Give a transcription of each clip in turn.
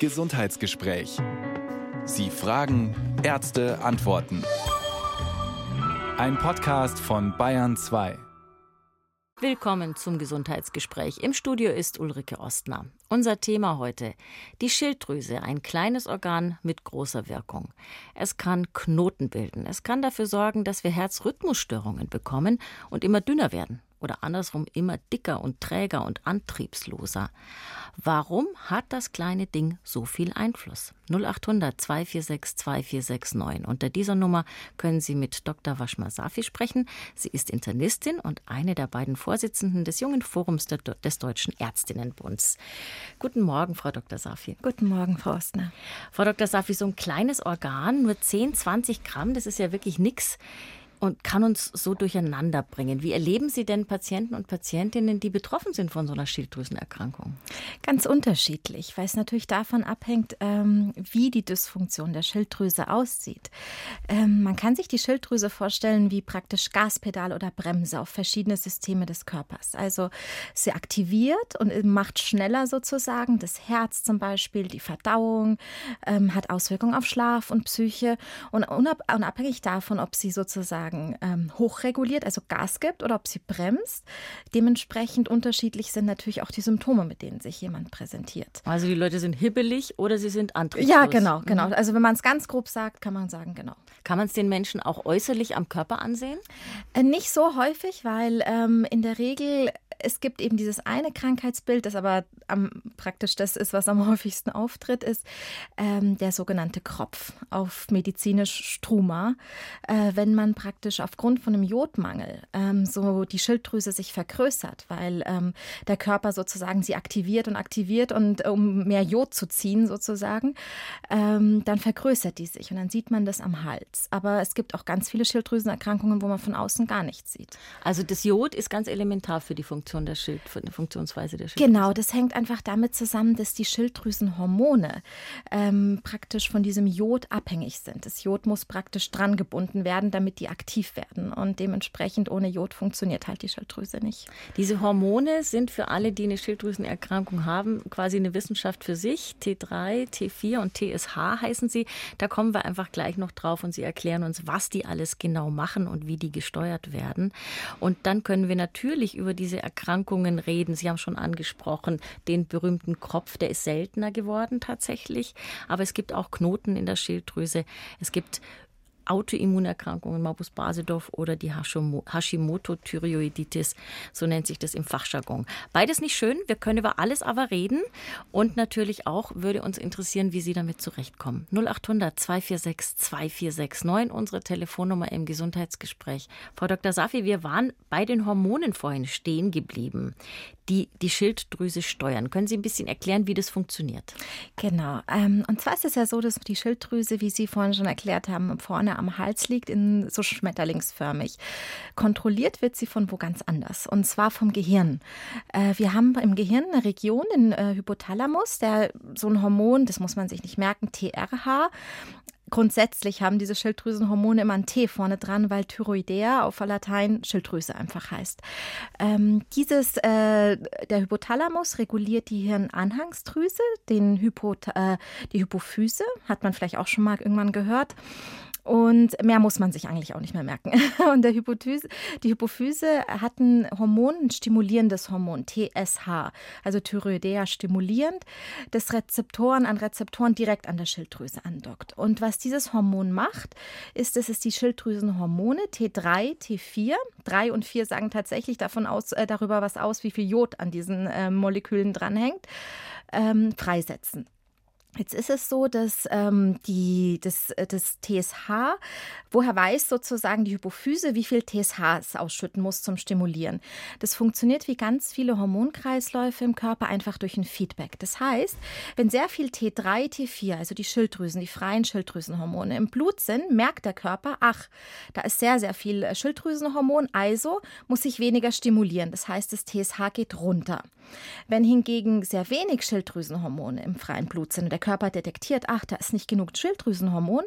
Gesundheitsgespräch. Sie fragen, Ärzte antworten. Ein Podcast von Bayern 2. Willkommen zum Gesundheitsgespräch. Im Studio ist Ulrike Ostner. Unser Thema heute: die Schilddrüse, ein kleines Organ mit großer Wirkung. Es kann Knoten bilden. Es kann dafür sorgen, dass wir Herzrhythmusstörungen bekommen und immer dünner werden oder andersrum immer dicker und träger und antriebsloser. Warum hat das kleine Ding so viel Einfluss? 0800 246 2469. Unter dieser Nummer können Sie mit Dr. Washma Safi sprechen. Sie ist Internistin und eine der beiden Vorsitzenden des Jungen Forums des Deutschen Ärztinnenbunds. Guten Morgen, Frau Dr. Safi. Guten Morgen, Frau Ostner. Frau Dr. Safi, so ein kleines Organ, nur 10, 20 Gramm, das ist ja wirklich nichts und kann uns so durcheinander bringen. Wie erleben Sie denn Patienten und Patientinnen, die betroffen sind von so einer Schilddrüsenerkrankung? Ganz unterschiedlich, weil es natürlich davon abhängt, ähm, wie die Dysfunktion der Schilddrüse aussieht. Ähm, man kann sich die Schilddrüse vorstellen wie praktisch Gaspedal oder Bremse auf verschiedene Systeme des Körpers. Also sie aktiviert und macht schneller sozusagen das Herz zum Beispiel, die Verdauung, ähm, hat Auswirkungen auf Schlaf und Psyche und unabhängig davon, ob sie sozusagen sozusagen ähm, hochreguliert, also Gas gibt, oder ob sie bremst. Dementsprechend unterschiedlich sind natürlich auch die Symptome, mit denen sich jemand präsentiert. Also die Leute sind hibbelig oder sie sind antriebslos. Ja, genau, genau. Mhm. Also wenn man es ganz grob sagt, kann man sagen, genau. Kann man es den Menschen auch äußerlich am Körper ansehen? Äh, nicht so häufig, weil ähm, in der Regel es gibt eben dieses eine Krankheitsbild, das aber am, praktisch das ist, was am häufigsten auftritt, ist ähm, der sogenannte Kropf auf medizinisch Struma. Äh, wenn man praktisch aufgrund von einem Jodmangel ähm, so die Schilddrüse sich vergrößert, weil ähm, der Körper sozusagen sie aktiviert und aktiviert und um mehr Jod zu ziehen sozusagen, ähm, dann vergrößert die sich und dann sieht man das am Hals. Aber es gibt auch ganz viele Schilddrüsenerkrankungen, wo man von außen gar nichts sieht. Also das Jod ist ganz elementar für die Funktion Funktion der Schild, Funktionsweise der Schilddrüse. Genau, das hängt einfach damit zusammen, dass die Schilddrüsenhormone ähm, praktisch von diesem Jod abhängig sind. Das Jod muss praktisch dran gebunden werden, damit die aktiv werden. Und dementsprechend ohne Jod funktioniert halt die Schilddrüse nicht. Diese Hormone sind für alle, die eine Schilddrüsenerkrankung haben, quasi eine Wissenschaft für sich. T3, T4 und TSH heißen sie. Da kommen wir einfach gleich noch drauf und Sie erklären uns, was die alles genau machen und wie die gesteuert werden. Und dann können wir natürlich über diese Erkrankung Erkrankungen reden. Sie haben schon angesprochen, den berühmten Kropf, der ist seltener geworden tatsächlich. Aber es gibt auch Knoten in der Schilddrüse. Es gibt Autoimmunerkrankungen, Morbus Basedorf oder die Hashimoto-Thyreoiditis, so nennt sich das im Fachjargon. Beides nicht schön, wir können über alles aber reden und natürlich auch würde uns interessieren, wie Sie damit zurechtkommen. 0800 246 2469, unsere Telefonnummer im Gesundheitsgespräch. Frau Dr. Safi, wir waren bei den Hormonen vorhin stehen geblieben die die Schilddrüse steuern. Können Sie ein bisschen erklären, wie das funktioniert? Genau. Ähm, und zwar ist es ja so, dass die Schilddrüse, wie Sie vorhin schon erklärt haben, vorne am Hals liegt, in so schmetterlingsförmig. Kontrolliert wird sie von wo ganz anders. Und zwar vom Gehirn. Äh, wir haben im Gehirn eine Region, den äh, Hypothalamus, der so ein Hormon, das muss man sich nicht merken, TRH, Grundsätzlich haben diese Schilddrüsenhormone immer ein T vorne dran, weil Thyroidea auf Latein Schilddrüse einfach heißt. Ähm, dieses, äh, der Hypothalamus reguliert die Hirnanhangsdrüse, den Hypo, äh, die Hypophyse, hat man vielleicht auch schon mal irgendwann gehört. Und mehr muss man sich eigentlich auch nicht mehr merken. Und der Hypophyse, die Hypophyse hat ein Hormon, ein stimulierendes Hormon, TSH, also Thyroidea stimulierend, das Rezeptoren an Rezeptoren direkt an der Schilddrüse andockt. Und was dieses Hormon macht, ist, dass es die Schilddrüsenhormone T3, T4, 3 und 4 sagen tatsächlich davon aus, äh, darüber was aus, wie viel Jod an diesen äh, Molekülen dranhängt, ähm, freisetzen. Jetzt ist es so, dass ähm, die, das, äh, das TSH, woher weiß sozusagen die Hypophyse, wie viel TSH es ausschütten muss zum Stimulieren. Das funktioniert wie ganz viele Hormonkreisläufe im Körper einfach durch ein Feedback. Das heißt, wenn sehr viel T3, T4, also die Schilddrüsen, die freien Schilddrüsenhormone im Blut sind, merkt der Körper, ach, da ist sehr, sehr viel Schilddrüsenhormon, also muss ich weniger stimulieren. Das heißt, das TSH geht runter. Wenn hingegen sehr wenig Schilddrüsenhormone im freien Blut sind und der Körper detektiert, ach, da ist nicht genug Schilddrüsenhormon,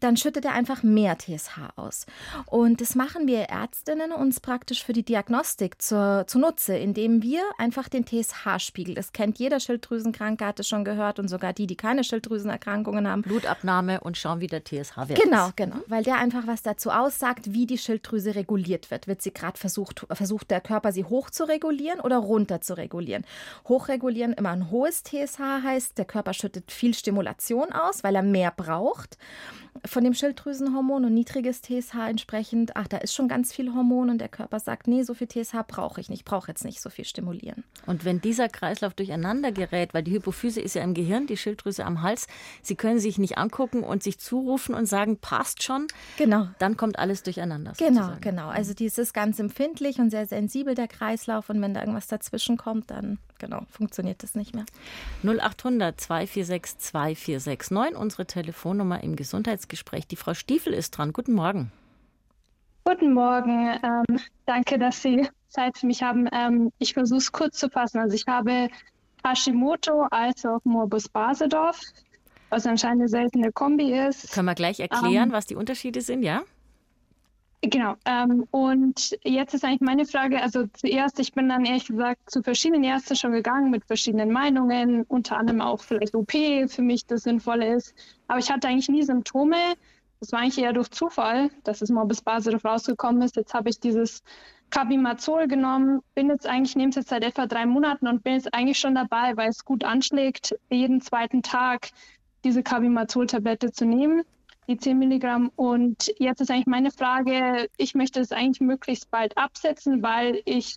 dann schüttet er einfach mehr TSH aus. Und das machen wir Ärztinnen uns praktisch für die Diagnostik zur, zunutze, indem wir einfach den TSH-Spiegel, das kennt jeder Schilddrüsenkranke, hat es schon gehört und sogar die, die keine Schilddrüsenerkrankungen haben. Blutabnahme und schauen, wie der TSH-Wert Genau, genau, weil der einfach was dazu aussagt, wie die Schilddrüse reguliert wird. Wird sie gerade versucht, versucht der Körper sie hoch zu regulieren oder runter zu regulieren? Hochregulieren immer ein hohes TSH heißt, der Körper schüttet viel Stimulation aus, weil er mehr braucht von dem Schilddrüsenhormon und niedriges TSH entsprechend, ach, da ist schon ganz viel Hormon und der Körper sagt, nee, so viel TSH brauche ich nicht, ich brauche jetzt nicht so viel stimulieren. Und wenn dieser Kreislauf durcheinander gerät, weil die Hypophyse ist ja im Gehirn, die Schilddrüse am Hals, Sie können sich nicht angucken und sich zurufen und sagen, passt schon. Genau. Dann kommt alles durcheinander. Genau, sozusagen. genau. Also dieses ganz empfindlich und sehr sensibel der Kreislauf und wenn da irgendwas dazwischen kommt, dann genau, funktioniert das nicht mehr. 0800 246 2469, unsere Telefonnummer im Gesundheitsgespräch. Die Frau Stiefel ist dran. Guten Morgen. Guten Morgen. Ähm, danke, dass Sie Zeit für mich haben. Ähm, ich versuche es kurz zu fassen. Also ich habe Hashimoto als auch Morbus Basedorf, was anscheinend eine seltene Kombi ist. Können wir gleich erklären, ähm, was die Unterschiede sind, ja? Genau. Ähm, und jetzt ist eigentlich meine Frage, also zuerst, ich bin dann ehrlich gesagt zu verschiedenen Ärzten schon gegangen mit verschiedenen Meinungen, unter anderem auch vielleicht OP für mich das Sinnvolle ist. Aber ich hatte eigentlich nie Symptome. Das war eigentlich eher durch Zufall, dass das Morbus Basedorf rausgekommen ist. Jetzt habe ich dieses Carbimazol genommen, bin jetzt eigentlich, nehme es jetzt seit etwa drei Monaten und bin jetzt eigentlich schon dabei, weil es gut anschlägt, jeden zweiten Tag diese Carbimazol-Tablette zu nehmen die 10 Milligramm. Und jetzt ist eigentlich meine Frage, ich möchte es eigentlich möglichst bald absetzen, weil ich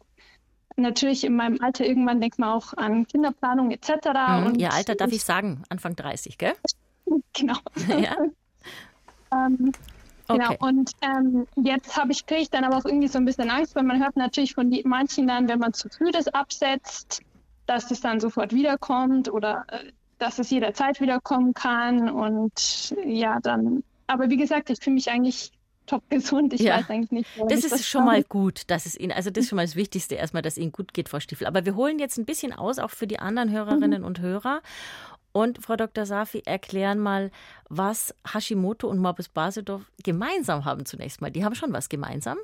natürlich in meinem Alter irgendwann denkt man auch an Kinderplanung etc. Mhm, und Ihr Alter darf ich, sagen, Anfang 30, gell? Genau. ja. ähm, Genau, okay. und ähm, jetzt habe ich, kriege ich dann aber auch irgendwie so ein bisschen Angst, weil man hört natürlich von die, manchen dann, wenn man zu früh das absetzt, dass es dann sofort wiederkommt oder äh, dass es jederzeit wiederkommen kann. Und ja, dann, aber wie gesagt, ich fühle mich eigentlich top gesund. Ich ja. weiß eigentlich nicht, Das ist schon mal gut, dass es Ihnen, also das ist schon mal das Wichtigste erstmal, dass Ihnen gut geht, Frau Stiefel. Aber wir holen jetzt ein bisschen aus, auch für die anderen Hörerinnen mhm. und Hörer. Und Frau Dr. Safi, erklären mal, was Hashimoto und Morbus Basedorf gemeinsam haben zunächst mal. Die haben schon was gemeinsam.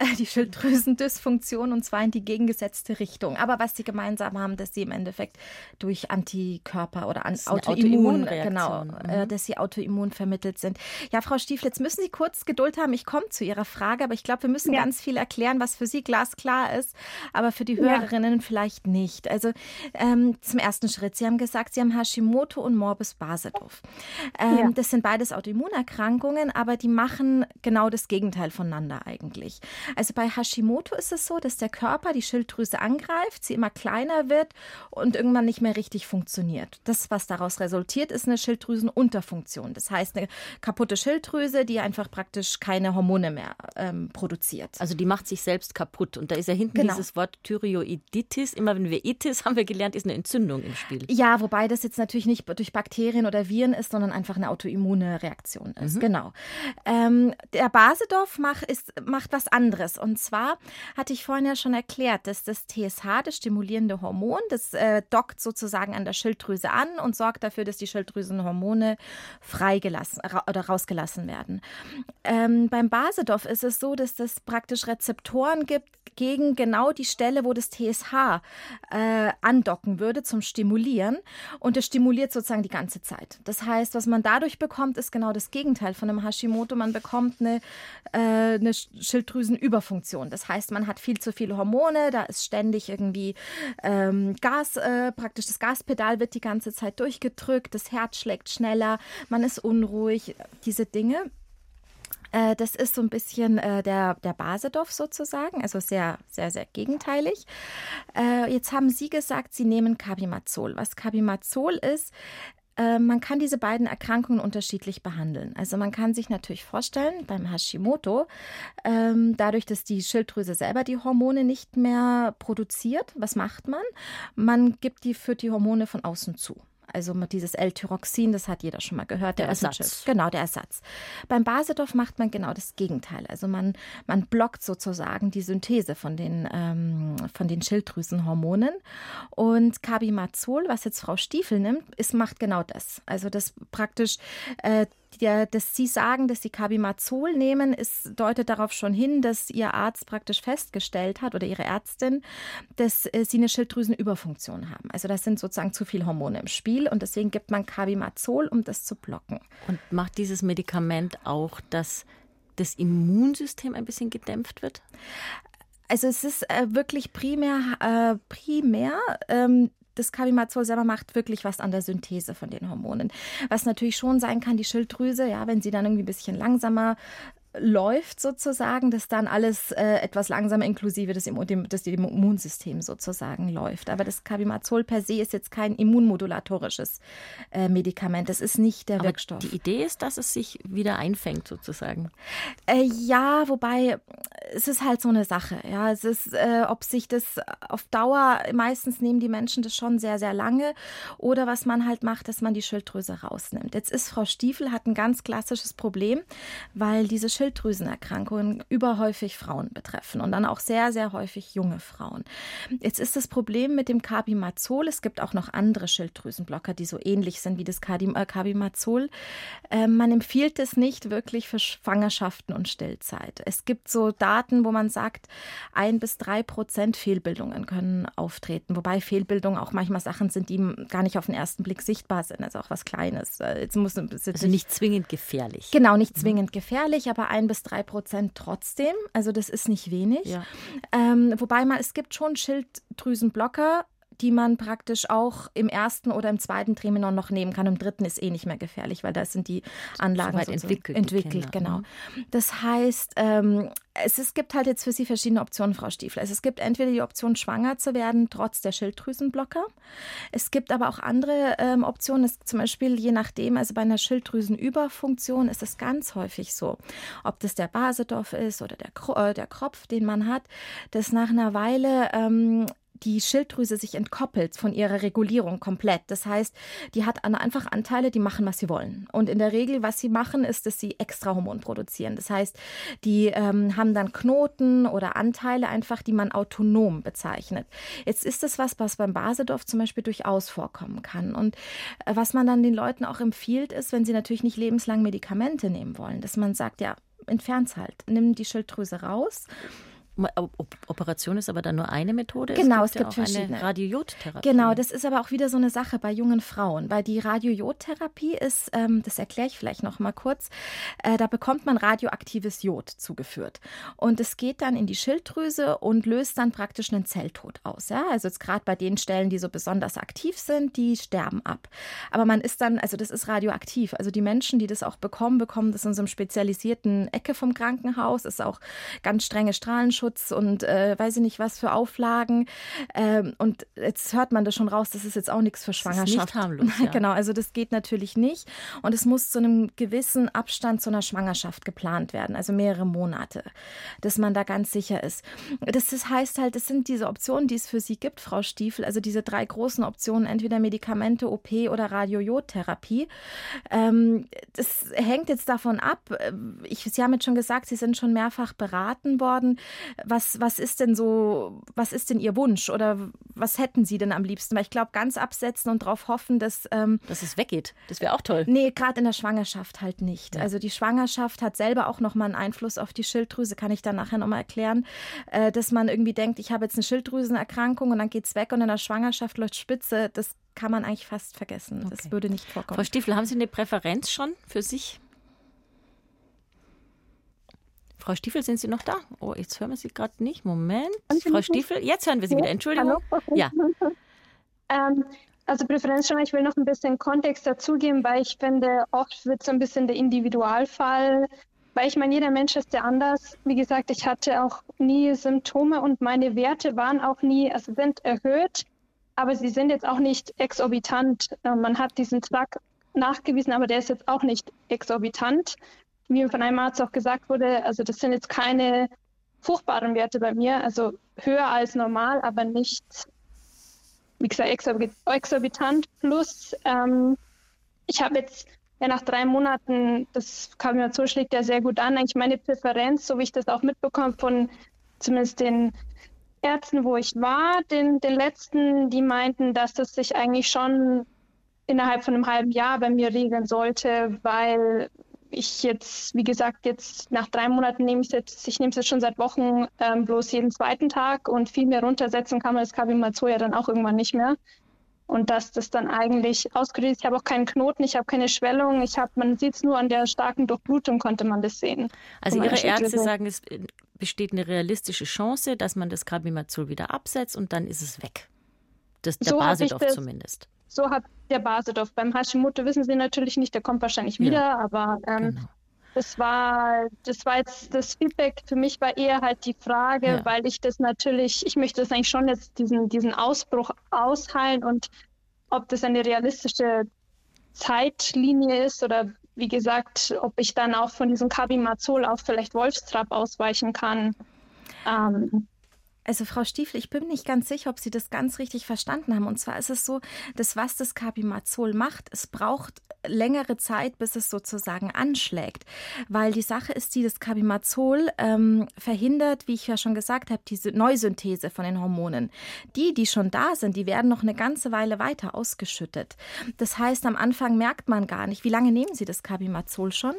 die Schilddrüsendysfunktion und zwar in die gegengesetzte Richtung. Aber was sie gemeinsam haben, dass sie im Endeffekt durch Antikörper oder an Autoimmun, genau, mhm. äh, dass sie autoimmun vermittelt sind. Ja, Frau Stiefel, jetzt müssen Sie kurz Geduld haben. Ich komme zu Ihrer Frage, aber ich glaube, wir müssen ja. ganz viel erklären, was für Sie glasklar ist, aber für die Hörerinnen ja. vielleicht nicht. Also ähm, zum ersten Schritt, Sie haben gesagt, Sie haben Hashimoto und Morbus Basedorf. Ähm, ja. Das sind beides Autoimmunerkrankungen, aber die machen genau das Gegenteil voneinander eigentlich. Also bei Hashimoto ist es so, dass der Körper die Schilddrüse angreift, sie immer kleiner wird und irgendwann nicht mehr richtig funktioniert. Das, was daraus resultiert, ist eine Schilddrüsenunterfunktion. Das heißt, eine kaputte Schilddrüse, die einfach praktisch keine Hormone mehr ähm, produziert. Also die macht sich selbst kaputt. Und da ist ja hinten genau. dieses Wort Thyreoiditis. Immer wenn wir Itis haben wir gelernt, ist eine Entzündung im Spiel. Ja, wobei das jetzt natürlich nicht durch Bakterien oder Viren ist, sondern einfach eine autoimmune Reaktion ist. Mhm. Genau. Ähm, der Basedorf macht, ist, macht was anderes anderes. Und zwar hatte ich vorhin ja schon erklärt, dass das TSH, das stimulierende Hormon, das äh, dockt sozusagen an der Schilddrüse an und sorgt dafür, dass die Schilddrüsenhormone freigelassen ra oder rausgelassen werden. Ähm, beim Basedorf ist es so, dass es praktisch Rezeptoren gibt gegen genau die Stelle, wo das TSH äh, andocken würde zum Stimulieren. Und es stimuliert sozusagen die ganze Zeit. Das heißt, was man dadurch bekommt, ist genau das Gegenteil von einem Hashimoto. Man bekommt eine, äh, eine Schilddrüsen Überfunktion. Das heißt, man hat viel zu viele Hormone, da ist ständig irgendwie ähm, Gas, äh, praktisch das Gaspedal wird die ganze Zeit durchgedrückt, das Herz schlägt schneller, man ist unruhig, diese Dinge. Äh, das ist so ein bisschen äh, der, der Basedorf sozusagen, also sehr, sehr, sehr gegenteilig. Äh, jetzt haben Sie gesagt, Sie nehmen Carbimazol. Was Carbimazol ist, äh, man kann diese beiden Erkrankungen unterschiedlich behandeln. Also man kann sich natürlich vorstellen, beim Hashimoto, ähm, dadurch, dass die Schilddrüse selber die Hormone nicht mehr produziert, was macht man? Man gibt die, führt die Hormone von außen zu. Also dieses L-Tyroxin, das hat jeder schon mal gehört. Der, der Ersatz. Genau, der Ersatz. Beim Basedorf macht man genau das Gegenteil. Also man, man blockt sozusagen die Synthese von den, ähm, von den Schilddrüsenhormonen. Und Carbimazol, was jetzt Frau Stiefel nimmt, ist, macht genau das. Also das praktisch äh, der, dass Sie sagen, dass Sie Carbimazol nehmen, ist, deutet darauf schon hin, dass Ihr Arzt praktisch festgestellt hat oder Ihre Ärztin, dass äh, Sie eine Schilddrüsenüberfunktion haben. Also das sind sozusagen zu viele Hormone im Spiel und deswegen gibt man Carbimazol, um das zu blocken. Und macht dieses Medikament auch, dass das Immunsystem ein bisschen gedämpft wird? Also es ist äh, wirklich primär, äh, primär ähm, das Carbimazol selber macht wirklich was an der Synthese von den Hormonen. Was natürlich schon sein kann, die Schilddrüse, ja, wenn sie dann irgendwie ein bisschen langsamer läuft sozusagen, dass dann alles äh, etwas langsamer inklusive des, dem, des Immunsystems sozusagen läuft. Aber das Carbimazol per se ist jetzt kein immunmodulatorisches äh, Medikament. Das ist nicht der Aber Wirkstoff. Die Idee ist, dass es sich wieder einfängt sozusagen. Äh, ja, wobei es ist halt so eine Sache. Ja, es ist, äh, ob sich das auf Dauer, meistens nehmen die Menschen das schon sehr, sehr lange. Oder was man halt macht, dass man die Schilddrüse rausnimmt. Jetzt ist Frau Stiefel, hat ein ganz klassisches Problem, weil diese Schilddrüsenerkrankungen überhäufig Frauen betreffen und dann auch sehr, sehr häufig junge Frauen. Jetzt ist das Problem mit dem Carbimazol, es gibt auch noch andere Schilddrüsenblocker, die so ähnlich sind wie das äh, Carbimazol. Ähm, man empfiehlt es nicht wirklich für Schwangerschaften und Stillzeit. Es gibt so Daten, wo man sagt, ein bis drei Prozent Fehlbildungen können auftreten, wobei Fehlbildungen auch manchmal Sachen sind, die gar nicht auf den ersten Blick sichtbar sind, also auch was Kleines. Äh, jetzt muss, also nicht zwingend gefährlich. Genau, nicht mhm. zwingend gefährlich, aber ein bis drei Prozent trotzdem. Also das ist nicht wenig. Ja. Ähm, wobei man, es gibt schon Schilddrüsenblocker, die man praktisch auch im ersten oder im zweiten Trimenon noch nehmen kann. Im dritten ist eh nicht mehr gefährlich, weil da sind die Anlagen so entwickelt. entwickelt genau. Mhm. Das heißt, ähm, es, es gibt halt jetzt für Sie verschiedene Optionen, Frau Stiefel. Also es gibt entweder die Option, schwanger zu werden, trotz der Schilddrüsenblocker. Es gibt aber auch andere ähm, Optionen. Es, zum Beispiel, je nachdem, also bei einer Schilddrüsenüberfunktion ist es ganz häufig so, ob das der Basedorf ist oder der, äh, der Kropf, den man hat, dass nach einer Weile ähm, die Schilddrüse sich entkoppelt von ihrer Regulierung komplett. Das heißt, die hat einfach Anteile, die machen, was sie wollen. Und in der Regel, was sie machen, ist, dass sie extra Hormon produzieren. Das heißt, die ähm, haben dann Knoten oder Anteile einfach, die man autonom bezeichnet. Jetzt ist das was, was beim Basedorf zum Beispiel durchaus vorkommen kann. Und äh, was man dann den Leuten auch empfiehlt, ist, wenn sie natürlich nicht lebenslang Medikamente nehmen wollen, dass man sagt, ja, entfernt halt, nimm die Schilddrüse raus Operation ist aber dann nur eine Methode. Genau, es gibt, es gibt ja verschiedene. Radiojodtherapie. Genau, das ist aber auch wieder so eine Sache bei jungen Frauen, weil die Radiojodtherapie ist, ähm, das erkläre ich vielleicht noch mal kurz, äh, da bekommt man radioaktives Jod zugeführt und es geht dann in die Schilddrüse und löst dann praktisch einen Zelltod aus. Ja? Also jetzt gerade bei den Stellen, die so besonders aktiv sind, die sterben ab. Aber man ist dann, also das ist radioaktiv. Also die Menschen, die das auch bekommen, bekommen das in so einem spezialisierten Ecke vom Krankenhaus. Ist auch ganz strenge Strahlenschutz Datenschutz und äh, weiß ich nicht was für Auflagen. Ähm, und jetzt hört man das schon raus, das ist jetzt auch nichts für Schwangerschaft. Das ist nicht harmlos, ja. Genau, also das geht natürlich nicht. Und es muss zu einem gewissen Abstand zu einer Schwangerschaft geplant werden, also mehrere Monate, dass man da ganz sicher ist. Das, das heißt halt, das sind diese Optionen, die es für Sie gibt, Frau Stiefel, also diese drei großen Optionen, entweder Medikamente, OP oder Radiojodtherapie. Ähm, das hängt jetzt davon ab. Ich, Sie haben jetzt schon gesagt, Sie sind schon mehrfach beraten worden was, was ist denn so, was ist denn Ihr Wunsch oder was hätten Sie denn am liebsten? Weil ich glaube, ganz absetzen und darauf hoffen, dass. Ähm, dass es weggeht. Das wäre auch toll. Nee, gerade in der Schwangerschaft halt nicht. Ja. Also die Schwangerschaft hat selber auch nochmal einen Einfluss auf die Schilddrüse, kann ich dann nachher nochmal erklären, äh, dass man irgendwie denkt, ich habe jetzt eine Schilddrüsenerkrankung und dann geht es weg und in der Schwangerschaft läuft Spitze. Das kann man eigentlich fast vergessen. Okay. Das würde nicht vorkommen. Frau Stiefel, haben Sie eine Präferenz schon für sich? Frau Stiefel, sind Sie noch da? Oh, jetzt hören wir Sie gerade nicht. Moment. Frau Stiefel, jetzt hören wir Sie ja, wieder. Entschuldigung. Hallo? Ja. ähm, also Präferenz schon, ich will noch ein bisschen Kontext dazugeben, weil ich finde, oft wird so ein bisschen der Individualfall, weil ich meine, jeder Mensch ist ja anders. Wie gesagt, ich hatte auch nie Symptome und meine Werte waren auch nie, also sind erhöht, aber sie sind jetzt auch nicht exorbitant. Äh, man hat diesen Zwack nachgewiesen, aber der ist jetzt auch nicht exorbitant wie von einem Arzt auch gesagt wurde, also das sind jetzt keine furchtbaren Werte bei mir, also höher als normal, aber nicht wie gesagt, exorbitant. Plus, ähm, ich habe jetzt ja nach drei Monaten, das Kabinazol schlägt ja sehr gut an, eigentlich meine Präferenz, so wie ich das auch mitbekomme von zumindest den Ärzten, wo ich war, den, den letzten, die meinten, dass das sich eigentlich schon innerhalb von einem halben Jahr bei mir regeln sollte, weil ich jetzt, wie gesagt, jetzt nach drei Monaten nehme ich es jetzt, ich nehme es jetzt schon seit Wochen ähm, bloß jeden zweiten Tag und viel mehr runtersetzen kann man das Kabimazol ja dann auch irgendwann nicht mehr. Und dass das dann eigentlich ausgerührt ist. Ich habe auch keinen Knoten, ich habe keine Schwellung, ich habe, man sieht es nur an der starken Durchblutung, konnte man das sehen. Also Ihre Ärzte sagen, es besteht eine realistische Chance, dass man das Kabimazol wieder absetzt und dann ist es weg. Das, der so Basedorf zumindest. So hat der Basedorf. Beim Hashimoto wissen Sie natürlich nicht, der kommt wahrscheinlich wieder, ja, aber ähm, genau. das war das war jetzt das Feedback für mich war eher halt die Frage, ja. weil ich das natürlich, ich möchte das eigentlich schon jetzt diesen, diesen Ausbruch ausheilen und ob das eine realistische Zeitlinie ist oder wie gesagt, ob ich dann auch von diesem Kabimazol auf vielleicht Wolfstrap ausweichen kann. Ähm, also Frau Stiefel, ich bin nicht ganz sicher, ob Sie das ganz richtig verstanden haben. Und zwar ist es so, dass was das Kabimazol macht, es braucht längere Zeit, bis es sozusagen anschlägt. Weil die Sache ist die, das Kabimazol ähm, verhindert, wie ich ja schon gesagt habe, diese Neusynthese von den Hormonen. Die, die schon da sind, die werden noch eine ganze Weile weiter ausgeschüttet. Das heißt, am Anfang merkt man gar nicht. Wie lange nehmen Sie das Kabimazol schon?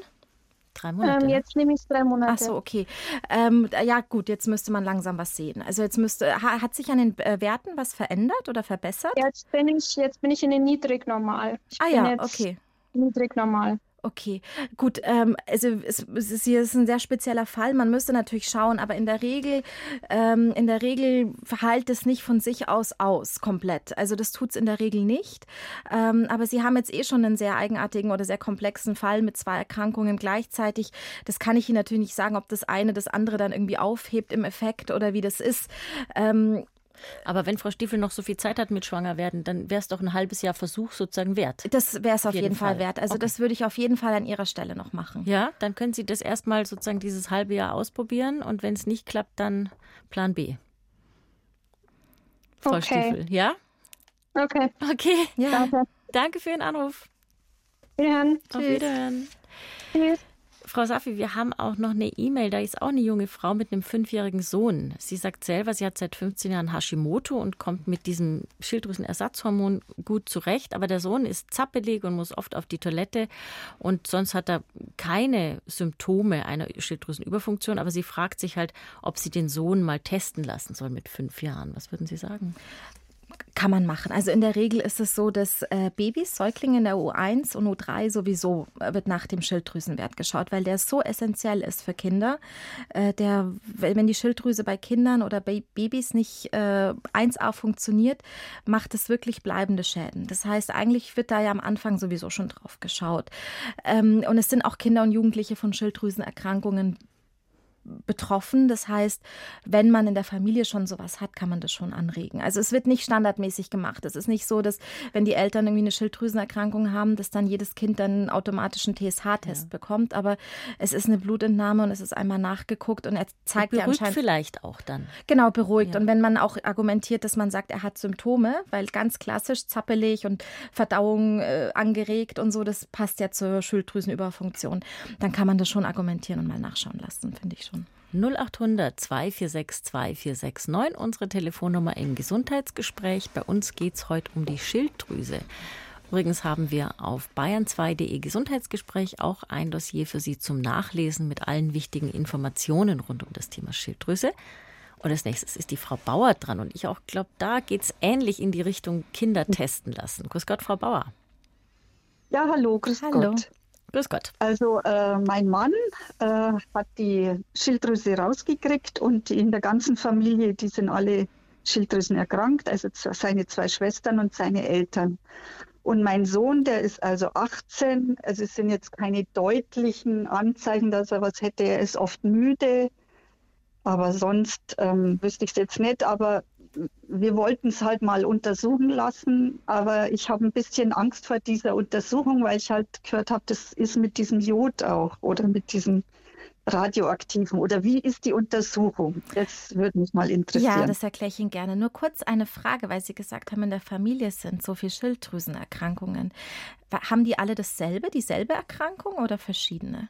Drei Monate. Ähm, jetzt nehme ich drei Monate. Ach so, okay. Ähm, ja, gut, jetzt müsste man langsam was sehen. Also jetzt müsste, hat sich an den äh, Werten was verändert oder verbessert? Jetzt bin ich, jetzt bin ich in den Niedrignormal. Ich ah ja, okay. Niedrignormal. Okay, gut. Ähm, also es, es, ist hier ist ein sehr spezieller Fall. Man müsste natürlich schauen, aber in der Regel, ähm, in der Regel verhält es nicht von sich aus aus komplett. Also das tut es in der Regel nicht. Ähm, aber Sie haben jetzt eh schon einen sehr eigenartigen oder sehr komplexen Fall mit zwei Erkrankungen gleichzeitig. Das kann ich Ihnen natürlich nicht sagen, ob das eine das andere dann irgendwie aufhebt im Effekt oder wie das ist. Ähm, aber wenn Frau Stiefel noch so viel Zeit hat mit Schwangerwerden, dann wäre es doch ein halbes Jahr Versuch sozusagen wert. Das wäre es auf jeden, jeden Fall. Fall. wert. Also okay. das würde ich auf jeden Fall an Ihrer Stelle noch machen. Ja, dann können Sie das erstmal sozusagen dieses halbe Jahr ausprobieren und wenn es nicht klappt, dann Plan B. Frau okay. Stiefel, ja? Okay. Okay. Ja. Danke. Danke für den Anruf. Wiederhören. Auf Wiederhören. Tschüss. Frau Safi, wir haben auch noch eine E-Mail. Da ist auch eine junge Frau mit einem fünfjährigen Sohn. Sie sagt selber, sie hat seit 15 Jahren Hashimoto und kommt mit diesem Schilddrüsenersatzhormon gut zurecht. Aber der Sohn ist zappelig und muss oft auf die Toilette. Und sonst hat er keine Symptome einer Schilddrüsenüberfunktion. Aber sie fragt sich halt, ob sie den Sohn mal testen lassen soll mit fünf Jahren. Was würden Sie sagen? Kann man machen. Also in der Regel ist es so, dass äh, Babys, Säuglinge in der U1 und U3 sowieso äh, wird nach dem Schilddrüsenwert geschaut, weil der so essentiell ist für Kinder. Äh, der, wenn die Schilddrüse bei Kindern oder bei Babys nicht äh, 1A funktioniert, macht es wirklich bleibende Schäden. Das heißt, eigentlich wird da ja am Anfang sowieso schon drauf geschaut. Ähm, und es sind auch Kinder und Jugendliche von Schilddrüsenerkrankungen betroffen. Das heißt, wenn man in der Familie schon sowas hat, kann man das schon anregen. Also es wird nicht standardmäßig gemacht. Es ist nicht so, dass wenn die Eltern irgendwie eine Schilddrüsenerkrankung haben, dass dann jedes Kind dann einen automatischen TSH-Test ja. bekommt. Aber es ist eine Blutentnahme und es ist einmal nachgeguckt und er zeigt ja anscheinend vielleicht auch dann. Genau beruhigt. Ja. Und wenn man auch argumentiert, dass man sagt, er hat Symptome, weil ganz klassisch zappelig und Verdauung äh, angeregt und so, das passt ja zur Schilddrüsenüberfunktion, dann kann man das schon argumentieren und mal nachschauen lassen, finde ich schon. 0800 246 2469, unsere Telefonnummer im Gesundheitsgespräch. Bei uns geht es heute um die Schilddrüse. Übrigens haben wir auf bayern2.de Gesundheitsgespräch auch ein Dossier für Sie zum Nachlesen mit allen wichtigen Informationen rund um das Thema Schilddrüse. Und als nächstes ist die Frau Bauer dran. Und ich auch glaube, da geht es ähnlich in die Richtung Kinder testen lassen. Grüß Gott, Frau Bauer. Ja, hallo, grüß hallo. Gott. Grüß Gott. Also äh, mein Mann äh, hat die Schilddrüse rausgekriegt und in der ganzen Familie, die sind alle Schilddrüsen erkrankt, also seine zwei Schwestern und seine Eltern. Und mein Sohn, der ist also 18, also es sind jetzt keine deutlichen Anzeichen, dass er was hätte. Er ist oft müde, aber sonst ähm, wüsste ich es jetzt nicht. Aber wir wollten es halt mal untersuchen lassen, aber ich habe ein bisschen Angst vor dieser Untersuchung, weil ich halt gehört habe, das ist mit diesem Jod auch oder mit diesem radioaktiven oder wie ist die Untersuchung? Das würde mich mal interessieren. Ja, das erkläre ich Ihnen gerne. Nur kurz eine Frage, weil Sie gesagt haben, in der Familie sind so viele Schilddrüsenerkrankungen. Haben die alle dasselbe, dieselbe Erkrankung oder verschiedene?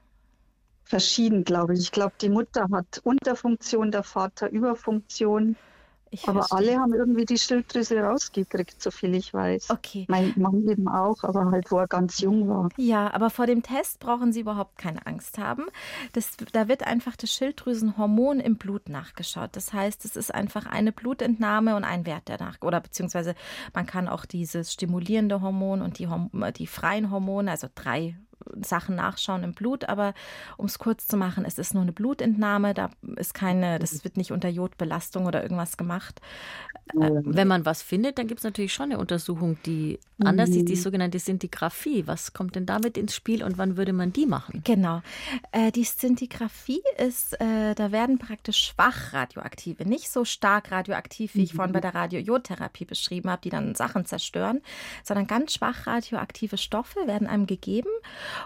Verschieden, glaube ich. Ich glaube, die Mutter hat Unterfunktion, der Vater Überfunktion. Ich aber verstehe. alle haben irgendwie die Schilddrüse rausgekriegt, soviel ich weiß. Okay. Mein Mann eben auch, aber halt, wo er ganz jung war. Ja, aber vor dem Test brauchen Sie überhaupt keine Angst haben. Das, da wird einfach das Schilddrüsenhormon im Blut nachgeschaut. Das heißt, es ist einfach eine Blutentnahme und ein Wert der nach oder beziehungsweise man kann auch dieses stimulierende Hormon und die, die freien Hormone, also drei Sachen nachschauen im Blut, aber um es kurz zu machen, es ist nur eine Blutentnahme, da ist keine, das wird nicht unter Jodbelastung oder irgendwas gemacht. Äh, wenn man was findet, dann gibt es natürlich schon eine Untersuchung, die anders ist, die mhm. sogenannte Sintigraphie. Was kommt denn damit ins Spiel und wann würde man die machen? Genau. Äh, die Sintigraphie ist, äh, da werden praktisch schwach radioaktive, nicht so stark radioaktiv, wie ich vorhin bei mhm. der Radiojodtherapie beschrieben habe, die dann Sachen zerstören, sondern ganz schwach radioaktive Stoffe werden einem gegeben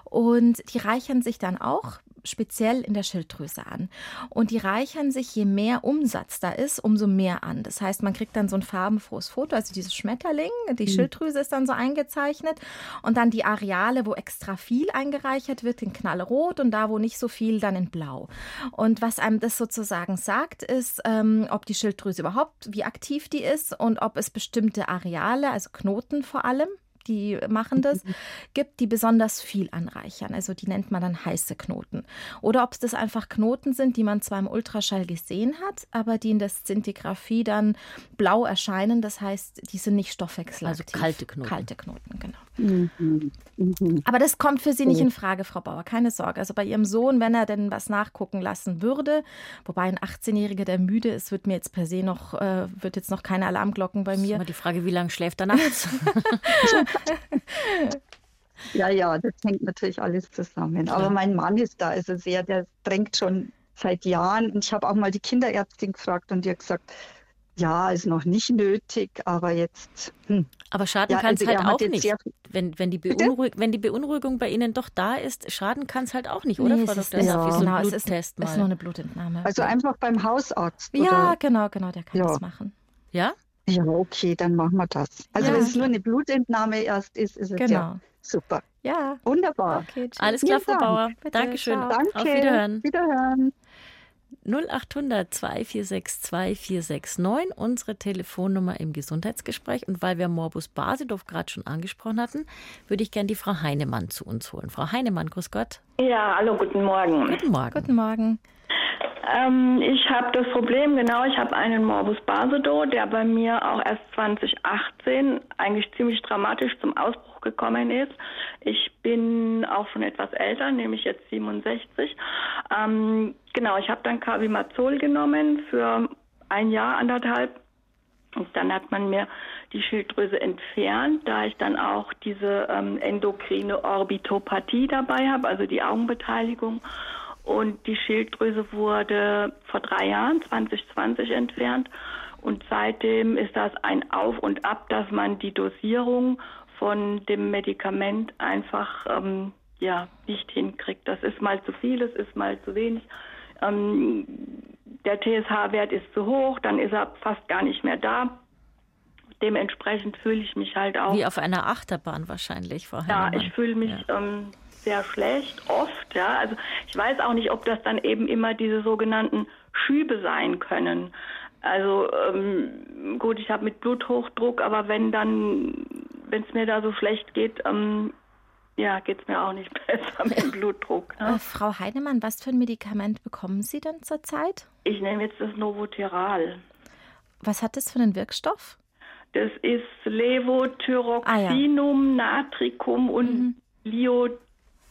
und die reichern sich dann auch speziell in der Schilddrüse an. Und die reichern sich, je mehr Umsatz da ist, umso mehr an. Das heißt, man kriegt dann so ein farbenfrohes Foto, also dieses Schmetterling, die mhm. Schilddrüse ist dann so eingezeichnet und dann die Areale, wo extra viel eingereichert wird, in knallrot und da, wo nicht so viel, dann in blau. Und was einem das sozusagen sagt, ist, ähm, ob die Schilddrüse überhaupt, wie aktiv die ist und ob es bestimmte Areale, also Knoten vor allem, die machen das, gibt, die besonders viel anreichern. Also die nennt man dann heiße Knoten. Oder ob es das einfach Knoten sind, die man zwar im Ultraschall gesehen hat, aber die in der Szintigraphie dann blau erscheinen. Das heißt, die sind nicht stoffwechselaktiv. Also kalte Knoten. Kalte Knoten, genau. Mhm. Mhm. Aber das kommt für Sie nicht in Frage, Frau Bauer. Keine Sorge. Also bei Ihrem Sohn, wenn er denn was nachgucken lassen würde, wobei ein 18-Jähriger, der müde ist, wird mir jetzt per se noch, äh, wird jetzt noch keine Alarmglocken bei mir. Das ist immer die Frage, wie lange schläft er nachts? ja, ja, das hängt natürlich alles zusammen. Aber mein Mann ist da also sehr, der drängt schon seit Jahren. Und ich habe auch mal die Kinderärztin gefragt und die hat gesagt, ja, ist noch nicht nötig, aber jetzt. Hm. Aber schaden ja, kann es also halt auch nicht. Wenn, wenn, die Beunruhig wenn die Beunruhigung bei Ihnen doch da ist, schaden kann es halt auch nicht, oder, nee, Frau Dr. Ja. So genau, es ist, ist, nur eine Blutentnahme. Also einfach beim Hausarzt. Ja, oder? genau, genau, der kann ja. das machen. Ja? Ja, okay, dann machen wir das. Also ja. wenn es nur eine Blutentnahme erst ist, ist es genau. ja super. Ja. Wunderbar. Okay, Alles klar, Frau Bauer. Bitte, Dankeschön. Danke. Auf Wiederhören. Wiederhören. 0800 246 2469, unsere Telefonnummer im Gesundheitsgespräch. Und weil wir Morbus Basedorf gerade schon angesprochen hatten, würde ich gerne die Frau Heinemann zu uns holen. Frau Heinemann, grüß Gott. Ja, hallo, guten Morgen. Guten Morgen. Guten Morgen. Ähm, ich habe das Problem, genau, ich habe einen Morbus Basedow, der bei mir auch erst 2018 eigentlich ziemlich dramatisch zum Ausbruch gekommen ist. Ich bin auch schon etwas älter, nämlich jetzt 67. Ähm, genau, ich habe dann Carbimazol genommen für ein Jahr, anderthalb. Und dann hat man mir die Schilddrüse entfernt, da ich dann auch diese ähm, endokrine Orbitopathie dabei habe, also die Augenbeteiligung. Und die Schilddrüse wurde vor drei Jahren, 2020, entfernt. Und seitdem ist das ein Auf und Ab, dass man die Dosierung von dem Medikament einfach ähm, ja, nicht hinkriegt. Das ist mal zu viel, es ist mal zu wenig. Ähm, der TSH-Wert ist zu hoch, dann ist er fast gar nicht mehr da. Dementsprechend fühle ich mich halt auch. Wie auf einer Achterbahn wahrscheinlich vorher. Ja, ich fühle mich ja. ähm, sehr schlecht, oft. Ja, also ich weiß auch nicht, ob das dann eben immer diese sogenannten Schübe sein können. Also ähm, gut, ich habe mit Bluthochdruck, aber wenn dann, wenn es mir da so schlecht geht, ähm, ja, geht es mir auch nicht besser mit dem Blutdruck. Ne? Äh, Frau Heinemann, was für ein Medikament bekommen Sie denn zurzeit? Ich nehme jetzt das Novoteral. Was hat das für einen Wirkstoff? Das ist Levothyroxinum, ah, ja. Natricum und mhm. Liot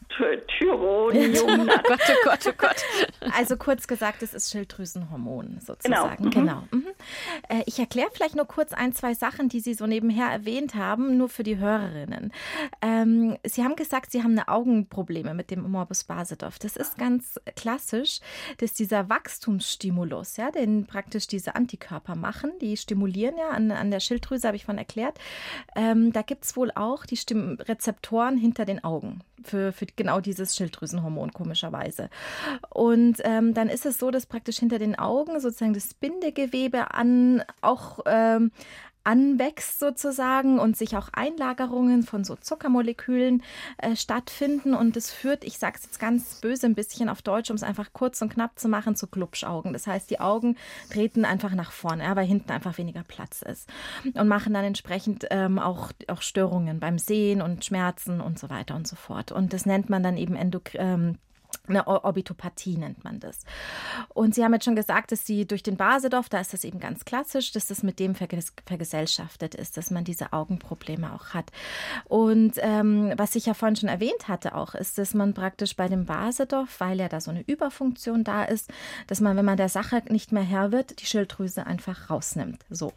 Tyronium. oh Gott, oh Gott, oh Gott. Also kurz gesagt, es ist Schilddrüsenhormon sozusagen. Genau. genau. Mhm. Äh, ich erkläre vielleicht nur kurz ein, zwei Sachen, die Sie so nebenher erwähnt haben, nur für die Hörerinnen. Ähm, Sie haben gesagt, Sie haben eine Augenprobleme mit dem Morbus Basedorf. Das ist ganz klassisch, dass dieser Wachstumsstimulus, ja, den praktisch diese Antikörper machen, die stimulieren ja an, an der Schilddrüse, habe ich von erklärt. Ähm, da gibt es wohl auch die Stimm Rezeptoren hinter den Augen für, für genau dieses Schilddrüsenhormon komischerweise. Und ähm, dann ist es so, dass praktisch hinter den Augen sozusagen das Bindegewebe an auch ähm, anwächst sozusagen und sich auch Einlagerungen von so Zuckermolekülen äh, stattfinden. Und das führt, ich sage es jetzt ganz böse ein bisschen auf Deutsch, um es einfach kurz und knapp zu machen, zu Glubschaugen. Das heißt, die Augen treten einfach nach vorne, ja, weil hinten einfach weniger Platz ist. Und machen dann entsprechend ähm, auch, auch Störungen beim Sehen und Schmerzen und so weiter und so fort. Und das nennt man dann eben Endok ähm, eine Orbitopathie nennt man das. Und Sie haben jetzt schon gesagt, dass Sie durch den Basedorf, da ist das eben ganz klassisch, dass das mit dem verges vergesellschaftet ist, dass man diese Augenprobleme auch hat. Und ähm, was ich ja vorhin schon erwähnt hatte auch, ist, dass man praktisch bei dem Basedorf, weil ja da so eine Überfunktion da ist, dass man, wenn man der Sache nicht mehr Herr wird, die Schilddrüse einfach rausnimmt. So,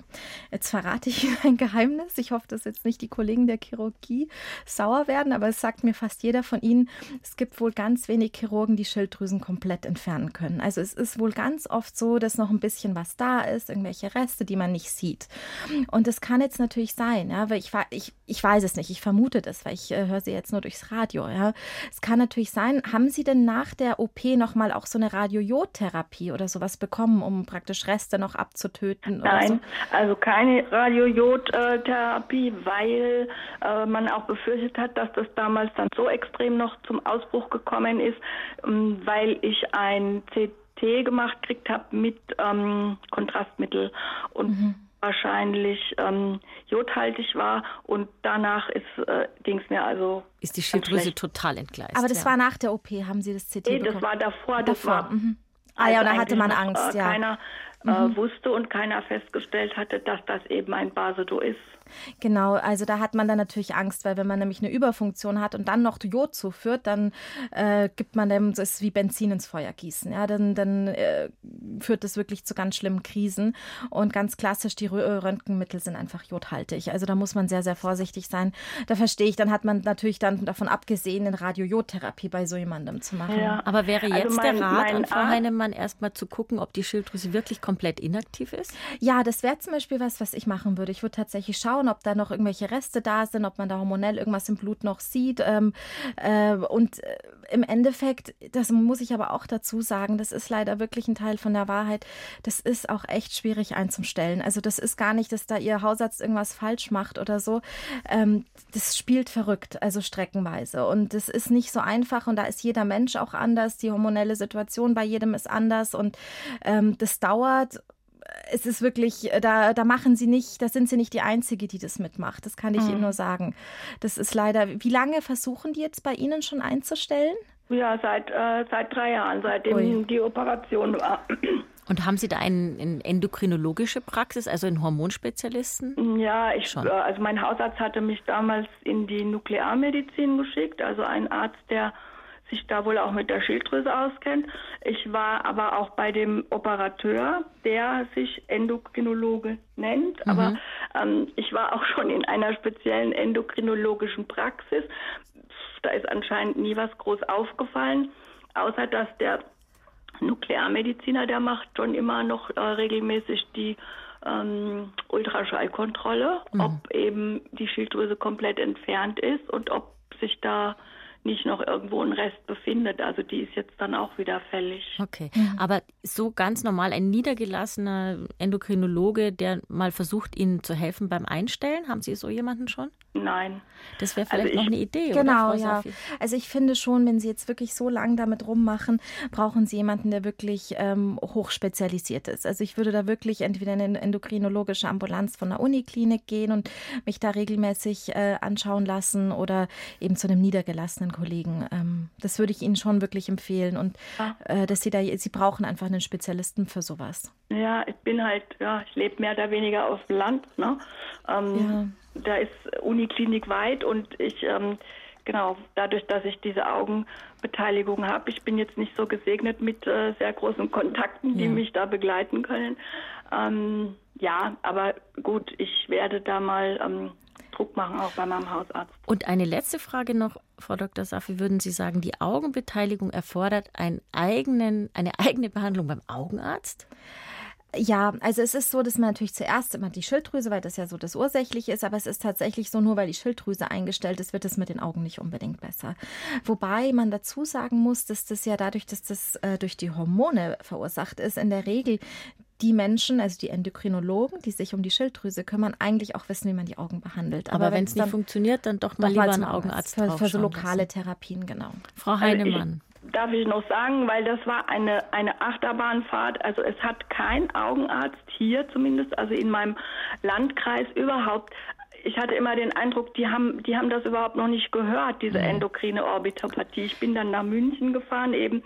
jetzt verrate ich Ihnen ein Geheimnis. Ich hoffe, dass jetzt nicht die Kollegen der Chirurgie sauer werden, aber es sagt mir fast jeder von Ihnen, es gibt wohl ganz wenig Chirurgen, Chirurgen die Schilddrüsen komplett entfernen können. Also es ist wohl ganz oft so, dass noch ein bisschen was da ist, irgendwelche Reste, die man nicht sieht. Und das kann jetzt natürlich sein, ja, weil ich, ich, ich weiß es nicht, ich vermute das, weil ich äh, höre sie jetzt nur durchs Radio. Ja. Es kann natürlich sein, haben Sie denn nach der OP nochmal auch so eine Radiojodtherapie oder sowas bekommen, um praktisch Reste noch abzutöten? Nein, so? also keine Radiojodtherapie, weil äh, man auch befürchtet hat, dass das damals dann so extrem noch zum Ausbruch gekommen ist, weil ich ein CT gemacht gekriegt habe mit ähm, Kontrastmittel und mhm. wahrscheinlich ähm, jodhaltig war und danach ist äh, ging es mir also ist die Schilddrüse total entgleist. Aber das ja. war nach der OP, haben Sie das CT nee, bekommen? das war davor, das davor. war mhm. Ah ja, und da hatte man Angst, äh, ja. Keiner äh, mhm. wusste und keiner festgestellt hatte, dass das eben ein Basedo ist. Genau, also da hat man dann natürlich Angst, weil wenn man nämlich eine Überfunktion hat und dann noch Jod zuführt, dann äh, gibt man dem, das ist wie Benzin ins Feuer gießen. Ja, dann, dann äh, führt das wirklich zu ganz schlimmen Krisen. Und ganz klassisch, die Röntgenmittel sind einfach jodhaltig. Also da muss man sehr, sehr vorsichtig sein. Da verstehe ich, dann hat man natürlich dann davon abgesehen, eine Radiojodtherapie bei so jemandem zu machen. Ja. Aber wäre also jetzt also mein, der Rat an Frau Heinemann erstmal zu gucken, ob die Schilddrüse wirklich komplett inaktiv ist? Ja, das wäre zum Beispiel was, was ich machen würde. Ich würde tatsächlich schauen, schauen, ob da noch irgendwelche Reste da sind, ob man da hormonell irgendwas im Blut noch sieht. Ähm, äh, und äh, im Endeffekt, das muss ich aber auch dazu sagen, das ist leider wirklich ein Teil von der Wahrheit. Das ist auch echt schwierig einzustellen. Also das ist gar nicht, dass da Ihr Hausarzt irgendwas falsch macht oder so. Ähm, das spielt verrückt, also streckenweise. Und das ist nicht so einfach und da ist jeder Mensch auch anders. Die hormonelle Situation bei jedem ist anders und ähm, das dauert es ist wirklich, äh, da, da machen sie nicht, da sind sie nicht die Einzige, die das mitmacht. Das kann ich mhm. Ihnen nur sagen. Das ist leider. Wie lange versuchen die jetzt bei Ihnen schon einzustellen? Ja, seit, äh, seit drei Jahren, seitdem Ui. die Operation war. Und haben Sie da eine ein endokrinologische Praxis, also einen Hormonspezialisten? Ja, ich, Schon. Äh, also mein Hausarzt hatte mich damals in die Nuklearmedizin geschickt, also ein Arzt, der sich da wohl auch mit der Schilddrüse auskennt. Ich war aber auch bei dem Operateur, der sich Endokrinologe nennt. Mhm. Aber ähm, ich war auch schon in einer speziellen endokrinologischen Praxis. Da ist anscheinend nie was groß aufgefallen, außer dass der Nuklearmediziner, der macht schon immer noch äh, regelmäßig die ähm, Ultraschallkontrolle, mhm. ob eben die Schilddrüse komplett entfernt ist und ob sich da nicht noch irgendwo ein Rest befindet. Also die ist jetzt dann auch wieder fällig. Okay, mhm. aber so ganz normal ein niedergelassener Endokrinologe, der mal versucht, Ihnen zu helfen beim Einstellen, haben Sie so jemanden schon? Nein. Das wäre vielleicht also ich, noch eine Idee, genau, oder? Ja. Also ich finde schon, wenn Sie jetzt wirklich so lange damit rummachen, brauchen Sie jemanden, der wirklich ähm, hochspezialisiert ist. Also ich würde da wirklich entweder in eine endokrinologische Ambulanz von der Uniklinik gehen und mich da regelmäßig äh, anschauen lassen oder eben zu einem niedergelassenen Kollegen. Ähm, das würde ich Ihnen schon wirklich empfehlen und ja. äh, dass Sie da, Sie brauchen einfach einen Spezialisten für sowas. Ja, ich bin halt, ja, ich lebe mehr oder weniger auf dem Land, ne? Ähm, ja da ist Uniklinik weit und ich, ähm, genau, dadurch, dass ich diese Augenbeteiligung habe, ich bin jetzt nicht so gesegnet mit äh, sehr großen Kontakten, die ja. mich da begleiten können. Ähm, ja, aber gut, ich werde da mal ähm, Druck machen, auch bei meinem Hausarzt. Und eine letzte Frage noch, Frau Dr. Saffi, würden Sie sagen, die Augenbeteiligung erfordert einen eigenen, eine eigene Behandlung beim Augenarzt? Ja, also es ist so, dass man natürlich zuerst immer die Schilddrüse, weil das ja so das Ursächliche ist, aber es ist tatsächlich so, nur weil die Schilddrüse eingestellt ist, wird es mit den Augen nicht unbedingt besser. Wobei man dazu sagen muss, dass das ja dadurch, dass das äh, durch die Hormone verursacht ist, in der Regel die Menschen, also die Endokrinologen, die sich um die Schilddrüse kümmern, eigentlich auch wissen, wie man die Augen behandelt. Aber, Aber wenn es nicht funktioniert, dann doch mal lieber einen Augenarzt für, für so lokale lassen. Therapien, genau. Frau Heinemann. Darf ich noch sagen, weil das war eine, eine Achterbahnfahrt. Also es hat kein Augenarzt hier zumindest, also in meinem Landkreis überhaupt ich hatte immer den Eindruck, die haben, die haben das überhaupt noch nicht gehört, diese mhm. endokrine Orbitopathie. Ich bin dann nach München gefahren, eben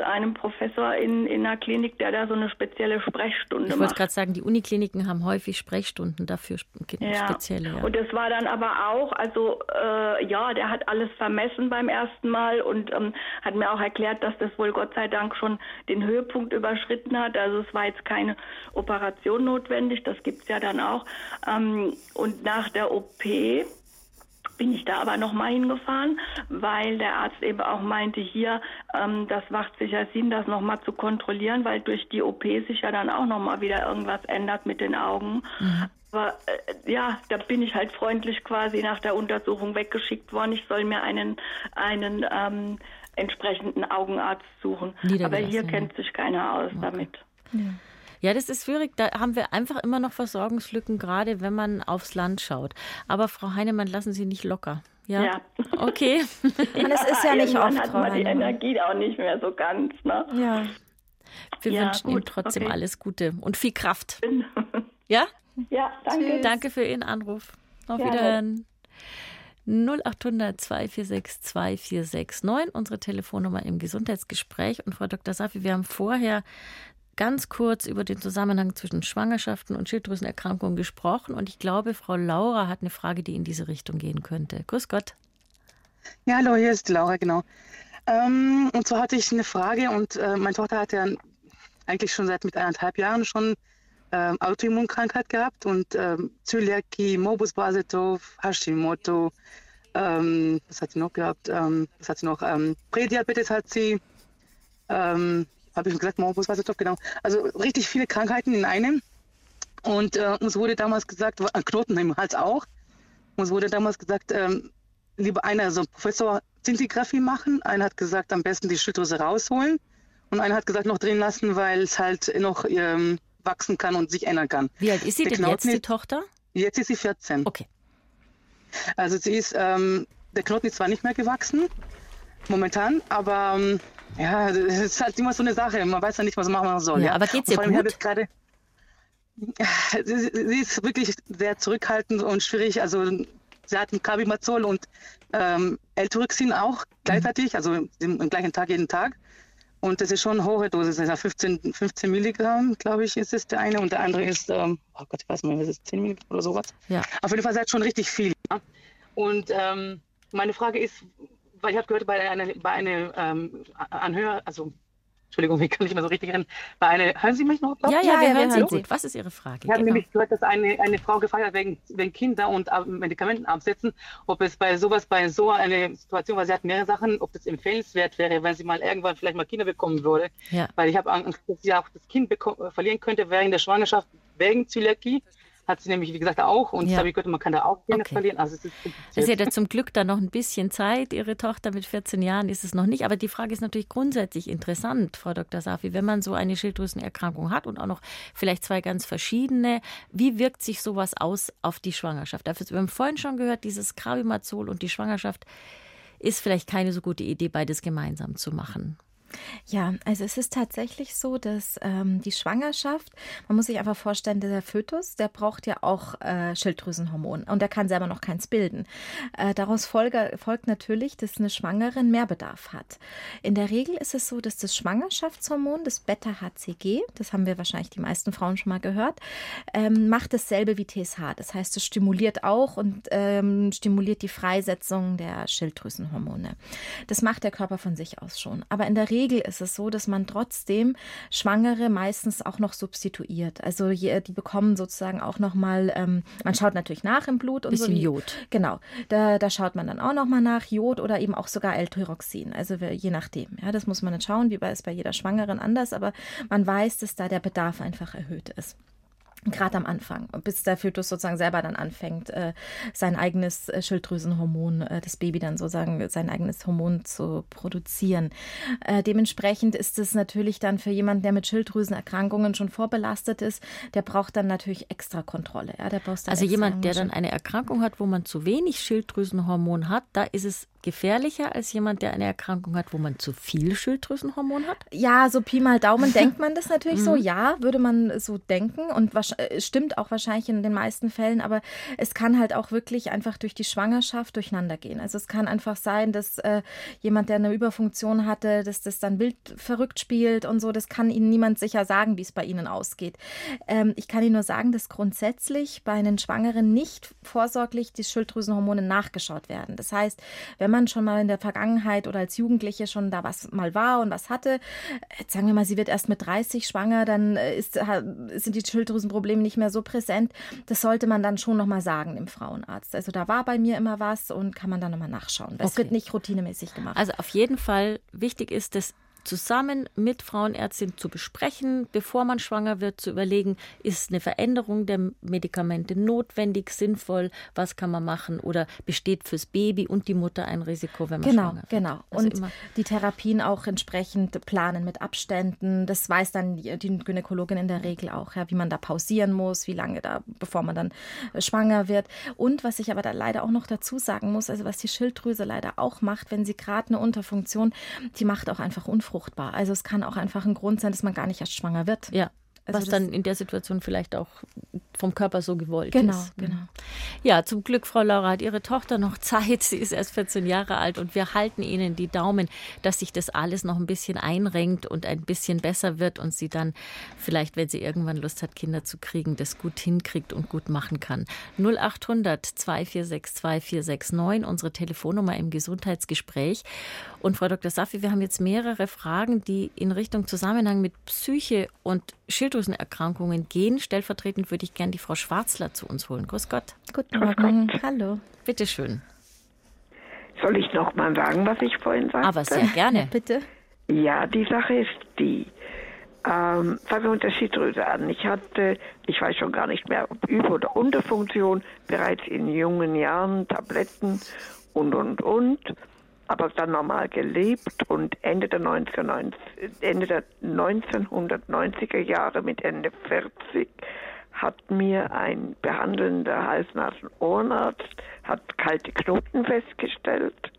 einem Professor in, in einer Klinik, der da so eine spezielle Sprechstunde macht. Ich wollte gerade sagen, die Unikliniken haben häufig Sprechstunden dafür ja. spezielle. Ja. Und das war dann aber auch, also äh, ja, der hat alles vermessen beim ersten Mal und ähm, hat mir auch erklärt, dass das wohl Gott sei Dank schon den Höhepunkt überschritten hat. Also es war jetzt keine Operation notwendig, das gibt es ja dann auch. Ähm, und nach der OP bin ich da aber nochmal hingefahren, weil der Arzt eben auch meinte, hier, ähm, das macht sicher Sinn, das nochmal zu kontrollieren, weil durch die OP sich ja dann auch nochmal wieder irgendwas ändert mit den Augen. Mhm. Aber äh, ja, da bin ich halt freundlich quasi nach der Untersuchung weggeschickt worden. Ich soll mir einen, einen ähm, entsprechenden Augenarzt suchen. Aber hier kennt sich keiner aus okay. damit. Ja. Ja, das ist schwierig. Da haben wir einfach immer noch Versorgungslücken, gerade wenn man aufs Land schaut. Aber Frau Heinemann, lassen Sie nicht locker. Ja. ja. Okay. ja, das ist ja nicht oft. hat man die Energie auch nicht mehr so ganz. Ne? Ja. Wir ja, wünschen gut. Ihnen trotzdem okay. alles Gute und viel Kraft. Ja? Ja, danke. Tschüss. Danke für Ihren Anruf. Auf ja, Wiederhören. 0800 246 2469, unsere Telefonnummer im Gesundheitsgespräch. Und Frau Dr. Safi, wir haben vorher ganz kurz über den Zusammenhang zwischen Schwangerschaften und Schilddrüsenerkrankungen gesprochen und ich glaube, Frau Laura hat eine Frage, die in diese Richtung gehen könnte. Grüß Gott. Ja, hallo, hier ist Laura, genau. Ähm, und zwar hatte ich eine Frage und äh, meine Tochter hat ja eigentlich schon seit mit eineinhalb Jahren schon ähm, Autoimmunkrankheit gehabt und ähm, Zöliakie, Morbus Basetov, Hashimoto, ähm, was hat sie noch gehabt? Ähm, was hat sie noch? Ähm, Prädiabetes hat sie, ähm, habe ich gesagt, Morbus Wasserstoff, genau. Also richtig viele Krankheiten in einem. Und äh, uns wurde damals gesagt, äh, Knoten im Hals auch. Uns wurde damals gesagt, ähm, lieber einer, so Professor Zintigraphie machen. Einer hat gesagt, am besten die Schilddrüse rausholen. Und einer hat gesagt, noch drehen lassen, weil es halt noch ähm, wachsen kann und sich ändern kann. Wie alt ist sie der denn Knoten jetzt, die Tochter? Jetzt ist sie 14. Okay. Also sie ist, ähm, der Knoten ist zwar nicht mehr gewachsen, momentan, aber ähm, ja, es ist halt immer so eine Sache. Man weiß ja nicht, was man machen soll. Ja, ja. aber geht's ihr gut? Grade, sie, sie, ist wirklich sehr zurückhaltend und schwierig. Also sie hat ein Carbimazol und ähm, L-Tyroxin auch gleichzeitig, mhm. also im, im, gleichen Tag, jeden Tag. Und das ist schon eine hohe Dosis, ist 15, 15 Milligramm, glaube ich, ist es der eine. Und der andere ist, ähm, oh Gott, ich weiß nicht, was ist 10 Milligramm oder sowas. Ja. Auf jeden Fall seid schon richtig viel. Ja? Und ähm, meine Frage ist, weil ich habe gehört, bei einer, bei einer ähm, Anhör, also Entschuldigung, wie kann ich mal so richtig rennen? Bei einer, hören Sie mich noch? Ja, ja, wir hören Sie gut. Was ist Ihre Frage? Ich habe genau. nämlich gehört, dass eine, eine Frau gefragt hat, wegen, wegen Kinder und Medikamenten absetzen, ob es bei sowas, bei so einer Situation, weil sie hat mehrere Sachen, ob das empfehlenswert wäre, wenn sie mal irgendwann vielleicht mal Kinder bekommen würde. Ja. Weil ich habe Angst, dass sie auch das Kind verlieren könnte während der Schwangerschaft wegen Zöliakie hat sie nämlich, wie gesagt, auch. Und ja. habe ich gehört, man kann da auch Zähne okay. verlieren. Also es ist Sie hat ja zum Glück da noch ein bisschen Zeit. Ihre Tochter mit 14 Jahren ist es noch nicht. Aber die Frage ist natürlich grundsätzlich interessant, Frau Dr. Safi, wenn man so eine Schilddrüsenerkrankung hat und auch noch vielleicht zwei ganz verschiedene, wie wirkt sich sowas aus auf die Schwangerschaft? Wir haben vorhin schon gehört, dieses Cravimazol und die Schwangerschaft ist vielleicht keine so gute Idee, beides gemeinsam zu machen. Ja, also es ist tatsächlich so, dass ähm, die Schwangerschaft, man muss sich einfach vorstellen, der Fötus, der braucht ja auch äh, Schilddrüsenhormon und der kann selber noch keins bilden. Äh, daraus folge, folgt natürlich, dass eine Schwangere mehr Bedarf hat. In der Regel ist es so, dass das Schwangerschaftshormon, das Beta-HCG, das haben wir wahrscheinlich die meisten Frauen schon mal gehört, ähm, macht dasselbe wie TSH. Das heißt, es stimuliert auch und ähm, stimuliert die Freisetzung der Schilddrüsenhormone. Das macht der Körper von sich aus schon. Aber in der Regel Regel ist es so, dass man trotzdem Schwangere meistens auch noch substituiert. Also die bekommen sozusagen auch noch mal, ähm, man schaut natürlich nach im Blut und Bisschen so. Jod. Genau, da, da schaut man dann auch noch mal nach Jod oder eben auch sogar L-Tyroxin. Also je nachdem. Ja, das muss man dann schauen, wie bei es bei jeder Schwangeren anders, aber man weiß, dass da der Bedarf einfach erhöht ist. Gerade am Anfang, bis der Fötus sozusagen selber dann anfängt, äh, sein eigenes äh, Schilddrüsenhormon, äh, das Baby dann sozusagen sein eigenes Hormon zu produzieren. Dementsprechend ist es natürlich dann für jemanden, der mit Schilddrüsenerkrankungen schon vorbelastet ist, der braucht dann natürlich extra Kontrolle. Ja, der braucht Also jemand, der dann eine Erkrankung hat, wo man zu wenig Schilddrüsenhormon hat, da ist es gefährlicher als jemand, der eine Erkrankung hat, wo man zu viel Schilddrüsenhormon hat? Ja, so Pi mal Daumen denkt man das natürlich Mhm. so. Ja, würde man so denken. Und äh, stimmt auch wahrscheinlich in den meisten Fällen. Aber es kann halt auch wirklich einfach durch die Schwangerschaft durcheinander gehen. Also es kann einfach sein, dass äh, jemand, der eine Überfunktion hatte, dass das dann wild verrückt spielt und so. Das kann Ihnen niemand sicher sagen, wie es bei Ihnen ausgeht. Ähm, ich kann Ihnen nur sagen, dass grundsätzlich bei einen Schwangeren nicht vorsorglich die Schilddrüsenhormone nachgeschaut werden. Das heißt, wenn man schon mal in der Vergangenheit oder als Jugendliche schon da was mal war und was hatte, jetzt sagen wir mal, sie wird erst mit 30 schwanger, dann äh, ist, sind die Schilddrüsenprobleme nicht mehr so präsent. Das sollte man dann schon nochmal sagen dem Frauenarzt. Also da war bei mir immer was und kann man dann nochmal nachschauen. Das Okay. wird nicht routinemäßig gemacht. Also auf jeden Fall wichtig ist es, zusammen mit Frauenärztin zu besprechen, bevor man schwanger wird, zu überlegen, ist eine Veränderung der Medikamente notwendig, sinnvoll, was kann man machen oder besteht fürs Baby und die Mutter ein Risiko, wenn man Genau, schwanger wird. genau. Also und die Therapien auch entsprechend planen mit Abständen. Das weiß dann die, die Gynäkologin in der Regel auch, ja, wie man da pausieren muss, wie lange da, bevor man dann äh, schwanger wird. Und was ich aber da leider auch noch dazu sagen muss, also was die Schilddrüse leider auch macht, wenn sie gerade eine Unterfunktion, die macht auch einfach unfruchtbar. Also es kann auch einfach ein Grund sein, dass man gar nicht erst schwanger wird. ja, Also was dann in der Situation vielleicht auch vom Körper so gewollt Genau, ist. genau. Ja, zum Glück, Frau Laura, hat Ihre Tochter noch Zeit. Sie ist erst 14 Jahre alt und wir halten Ihnen die Daumen, dass sich das alles noch ein bisschen einrenkt und ein bisschen besser wird und sie dann vielleicht, wenn sie irgendwann Lust hat, Kinder zu kriegen, das gut hinkriegt und gut machen kann. 0800 2462 469, unsere Telefonnummer im Gesundheitsgespräch. Und Frau Dr. Safi, wir haben jetzt mehrere Fragen, die in Richtung Zusammenhang mit Psyche und Schilddrüsenerkrankungen gehen. Stellvertretend würde ich gerne die Frau Schwarzler zu uns holen. Grüß Gott. Guten Morgen. Hallo. Bitte schön. Soll ich noch mal sagen, was ich vorhin sagte? Aber sehr gerne. Bitte. Ja, die Sache ist die. Ähm, fangen wir mit der Schilddrüse an. Ich hatte, ich weiß schon gar nicht mehr, ob Über- oder Unterfunktion, bereits in jungen Jahren Tabletten und, und, und. Aber dann normal gelebt und Ende der, 1990, Ende der 1990er Jahre mit Ende 40 hat mir ein behandelnder Hals-Nasen-Ohrenarzt hat kalte Knoten festgestellt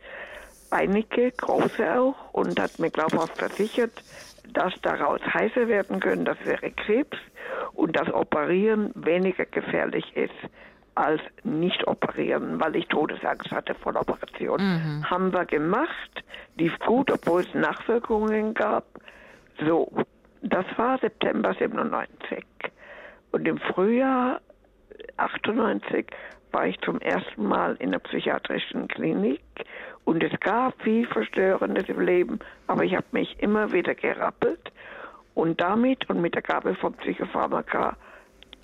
einige, große auch, und hat mir glaubhaft versichert, dass daraus heißer werden können, das wäre Krebs und das Operieren weniger gefährlich ist als nicht operieren, weil ich Todesangst hatte vor der Operation. Haben wir gemacht, lief gut, obwohl es Nachwirkungen gab. So, das war September 97. Und im Frühjahr 98 war ich zum ersten Mal in der psychiatrischen Klinik und es gab viel Verstörendes im Leben, aber ich habe mich immer wieder gerappelt und damit und mit der Gabe von Psychopharmaka,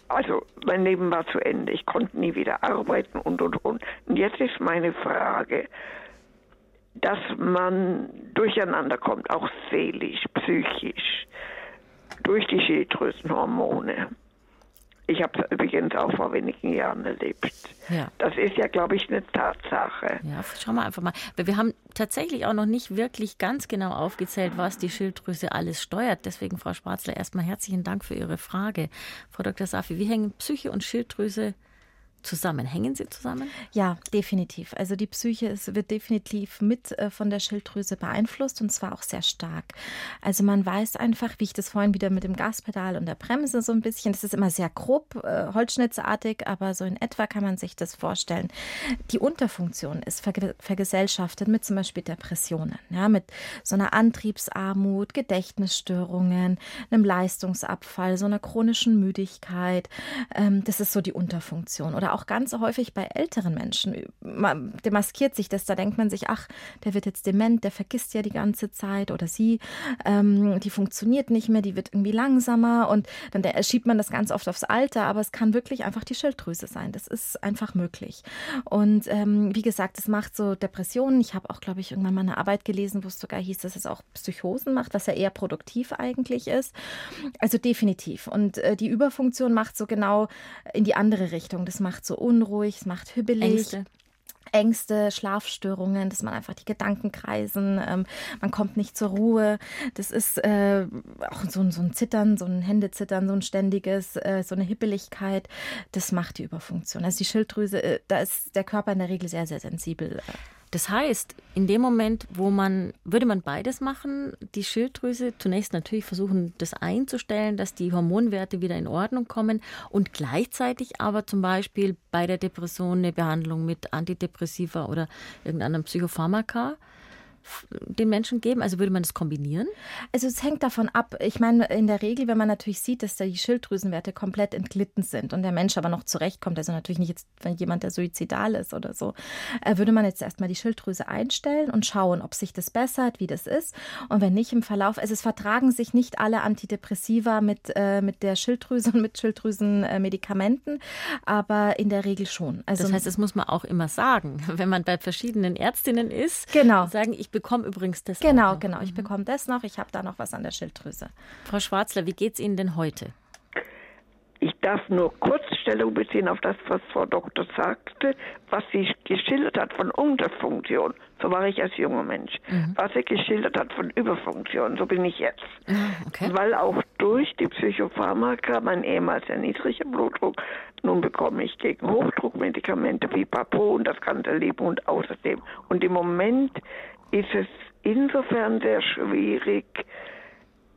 also mein Leben war zu Ende, ich konnte nie wieder arbeiten und und und. Und jetzt ist meine Frage, dass man durcheinander kommt, auch seelisch, psychisch, durch die Schilddrüsenhormone. Ich habe es übrigens auch vor wenigen Jahren erlebt. Ja. Das ist ja, glaube ich, eine Tatsache. Ja, schauen wir einfach mal. Wir haben tatsächlich auch noch nicht wirklich ganz genau aufgezählt, was die Schilddrüse alles steuert. Deswegen, Frau Schwarzler, erstmal herzlichen Dank für Ihre Frage. Frau Dr. Safi, wie hängen Psyche und Schilddrüse zusammen? Hängen sie zusammen? Ja, definitiv. Also die Psyche ist, wird definitiv mit äh, von der Schilddrüse beeinflusst und zwar auch sehr stark. Also man weiß einfach, wie ich das vorhin wieder mit dem Gaspedal und der Bremse so ein bisschen, das ist immer sehr grob, äh, holzschnittartig, aber so in etwa kann man sich das vorstellen. Die Unterfunktion ist verge vergesellschaftet mit zum Beispiel Depressionen, ja, mit so einer Antriebsarmut, Gedächtnisstörungen, einem Leistungsabfall, so einer chronischen Müdigkeit. Ähm, das ist so die Unterfunktion oder auch ganz häufig bei älteren Menschen. Demaskiert sich das, da denkt man sich, ach, der wird jetzt dement, der vergisst ja die ganze Zeit oder sie, ähm, die funktioniert nicht mehr, die wird irgendwie langsamer und dann schiebt man das ganz oft aufs Alter, aber es kann wirklich einfach die Schilddrüse sein. Das ist einfach möglich. Und ähm, wie gesagt, es macht so Depressionen. Ich habe auch, glaube ich, irgendwann mal eine Arbeit gelesen, wo es sogar hieß, dass es auch Psychosen macht, was ja eher produktiv eigentlich ist. Also definitiv. Und äh, die Überfunktion macht so genau in die andere Richtung. Das macht so unruhig, es macht hübbelig. Ängste. Ängste, Schlafstörungen, dass man einfach die Gedanken kreisen, ähm, man kommt nicht zur Ruhe. Das ist äh, auch so, so, ein Zittern, so ein Händezittern, so ein ständiges, äh, so eine Hippeligkeit. Das macht die Überfunktion. Also die Schilddrüse, äh, da ist der Körper in der Regel sehr, sehr sensibel. Das heißt, in dem Moment, wo man, würde man beides machen, die Schilddrüse zunächst natürlich versuchen, das einzustellen, dass die Hormonwerte wieder in Ordnung kommen und gleichzeitig aber zum Beispiel bei der Depression eine Behandlung mit Antidepressiva oder irgendeinem Psychopharmaka den Menschen geben? Also würde man das kombinieren? Also es hängt davon ab. Ich meine, in der Regel, wenn man natürlich sieht, dass da die Schilddrüsenwerte komplett entglitten sind und der Mensch aber noch zurechtkommt, also natürlich nicht jetzt, wenn jemand, der suizidal ist oder so, äh, würde man jetzt erstmal die Schilddrüse einstellen und schauen, ob sich das bessert, wie das ist. Und wenn nicht im Verlauf, also es vertragen sich nicht alle Antidepressiva mit, äh, mit der Schilddrüse und mit Schilddrüsenmedikamenten, aber in der Regel schon. Also das heißt, das muss man auch immer sagen, wenn man bei verschiedenen Ärztinnen ist. Genau. Sagen, ich bekomme übrigens das. Genau, genau. Ich mhm. bekomme das noch. Ich habe da noch was an der Schilddrüse. Frau Schwarzler, wie geht es Ihnen denn heute? Ich darf nur kurz Stellung beziehen auf das, was Frau Doktor sagte, was sie geschildert hat von Unterfunktion. So war ich als junger Mensch. Mhm. Was sie geschildert hat von Überfunktion, so bin ich jetzt. Ah, okay. Weil auch durch die Psychopharmaka, mein ehemals sehr niedriger Blutdruck, nun bekomme ich gegen Hochdruckmedikamente wie Papo und das ganze Leben und außerdem. Und im Moment ist es insofern sehr schwierig,